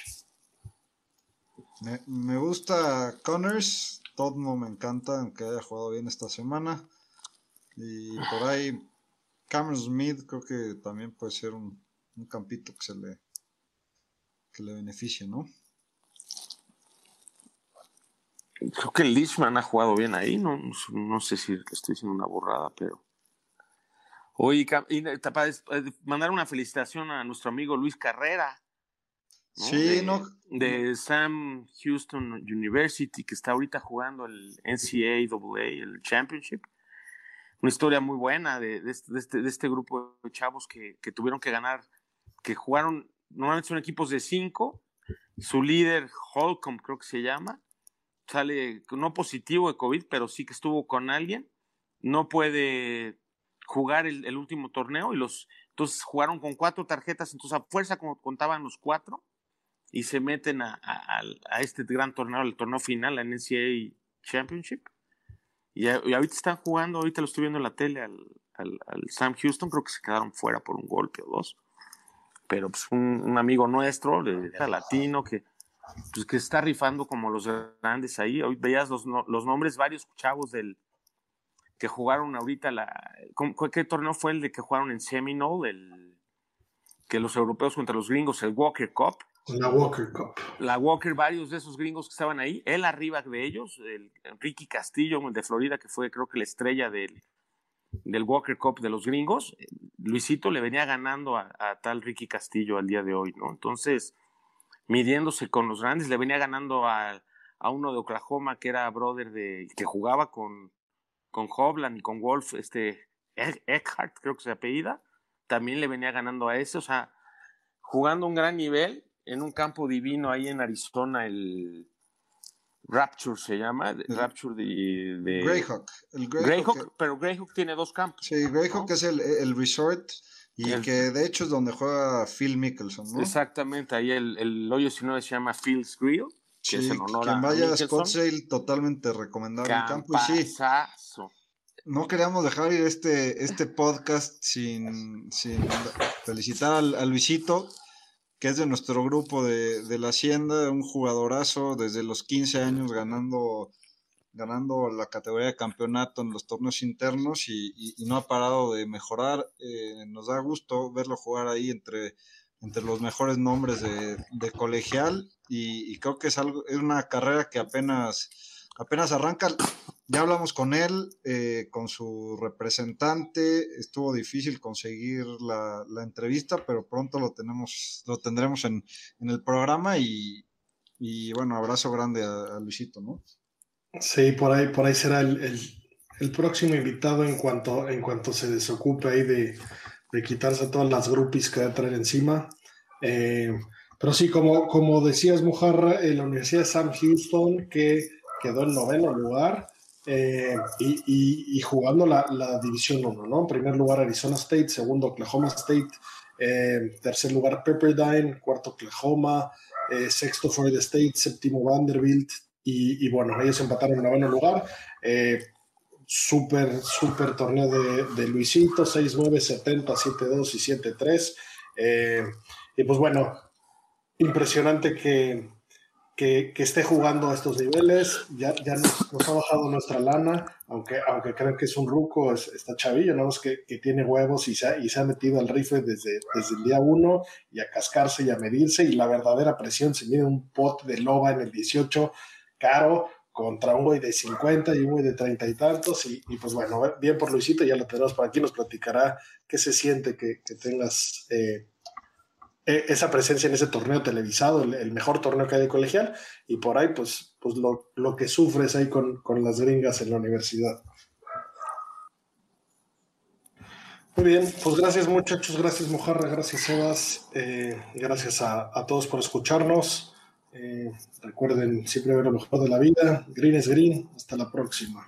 Me, me, gusta Connors, Todd no me encanta, aunque haya jugado bien esta semana. Y por ahí Cameron Smith creo que también puede ser un, un campito que se le que le beneficie, ¿no? Creo que Leishman ha jugado bien ahí, no, no sé si estoy diciendo una borrada, pero. Oye, y para mandar una felicitación a nuestro amigo Luis Carrera. ¿no? Sí, de, ¿no? De Sam Houston University, que está ahorita jugando el NCAA, el Championship una historia muy buena de, de, este, de, este, este, grupo de chavos que, que, tuvieron que ganar, que jugaron, normalmente son equipos de cinco, su líder, Holcomb creo que se llama, sale no positivo de COVID, pero sí que estuvo con alguien, no puede jugar el, el último torneo y los, entonces jugaron con cuatro tarjetas, entonces a fuerza como contaban los cuatro y se meten a, a, a este gran torneo, el torneo final, la NCAA Championship y, y, ahorita están jugando, ahorita lo estoy viendo en la tele al, al, al, Sam Houston, creo que se quedaron fuera por un golpe o dos. Pero pues un, un amigo nuestro, de, de latino, que, pues, que está rifando como los grandes ahí. Hoy veías los, los nombres, varios chavos del que jugaron ahorita la. ¿Qué torneo fue el de que jugaron en Seminole? El, que los europeos contra los gringos, el Walker Cup. La Walker Cup. La Walker, varios de esos gringos que estaban ahí, él arriba de ellos, el Ricky Castillo de Florida, que fue creo que la estrella del, del Walker Cup de los gringos, Luisito le venía ganando a, tal Ricky Castillo al día de hoy, ¿no? Entonces, midiéndose con los grandes, le venía ganando a, a uno de Oklahoma que era brother de, que jugaba con, con Hovland y con Wolf, este Eckhart, creo que se apellida, también le venía ganando a ese, o sea, jugando un gran nivel en un campo divino ahí en Arizona, el Rapture se llama, Rapture de... Greyhawk. El Greyhawk, pero Greyhawk tiene dos campos. Sí, Greyhawk es el, el resort y que de hecho es donde juega Phil Mickelson, ¿no? Exactamente, ahí el, el hoyo 19 se llama Phil's Grill. Que es en honor quien vaya a Scottsdale, totalmente recomendable el campo. Y sí, no queríamos dejar ir este, este podcast sin, sin felicitar al, a Luisito, que es de nuestro grupo de, de, la Hacienda, un jugadorazo desde los 15 años ganando, ganando la categoría de campeonato en los torneos internos y, y, no ha parado de mejorar. Eh, nos da gusto verlo jugar ahí entre, entre los mejores nombres de, de colegial y, y, creo que es, algo, es una carrera que apenas, apenas arranca. Ya hablamos con él, eh, con su representante. Estuvo difícil conseguir la, entrevista, pero pronto lo tenemos, lo tendremos en, el programa y, bueno, abrazo grande a, Luisito, ¿no? Sí, por ahí, por ahí será el, próximo invitado en cuanto, en cuanto se desocupe ahí de, quitarse todas las grupis que traer encima. Eh, pero sí, como, como decías, Mujarra, en la Universidad de Sam Houston, que quedó en noveno lugar, eh, y, jugando la, División 1, ¿no? En primer lugar Arizona State, segundo Oklahoma State, eh, tercer lugar Pepperdine, cuarto Oklahoma, eh, sexto Florida State, séptimo Vanderbilt, y, bueno, ellos empataron en noveno lugar. Súper, súper torneo de, de Luisito, 6-9, 70, 7-2 y 7-3. y pues bueno, impresionante que, que, esté jugando a estos niveles. Ya, ya nos, ha bajado nuestra lana, aunque, aunque crean que es un ruco, está chavillo, ¿no? Es que, que, tiene huevos y se, ha, y se ha metido al rifle desde, desde el día uno y a cascarse y a medirse. Y la verdadera presión se mide un pot de loba en el 18, caro, contra un güey de 50 y un güey de 30 y tantos. Y, pues bueno, bien por Luisito, ya lo tenemos por aquí, nos platicará qué se siente que, tengas. Eh, e, esa presencia en ese torneo televisado, el, mejor torneo que hay de colegial, y por ahí, pues, pues lo, lo que sufres ahí con, con, las gringas en la universidad. Muy bien, pues gracias muchachos, gracias Mojarra, gracias Sebas, eh, gracias a, todos por escucharnos. Eh, recuerden siempre ver lo mejor de la vida. Green es green. Hasta la próxima.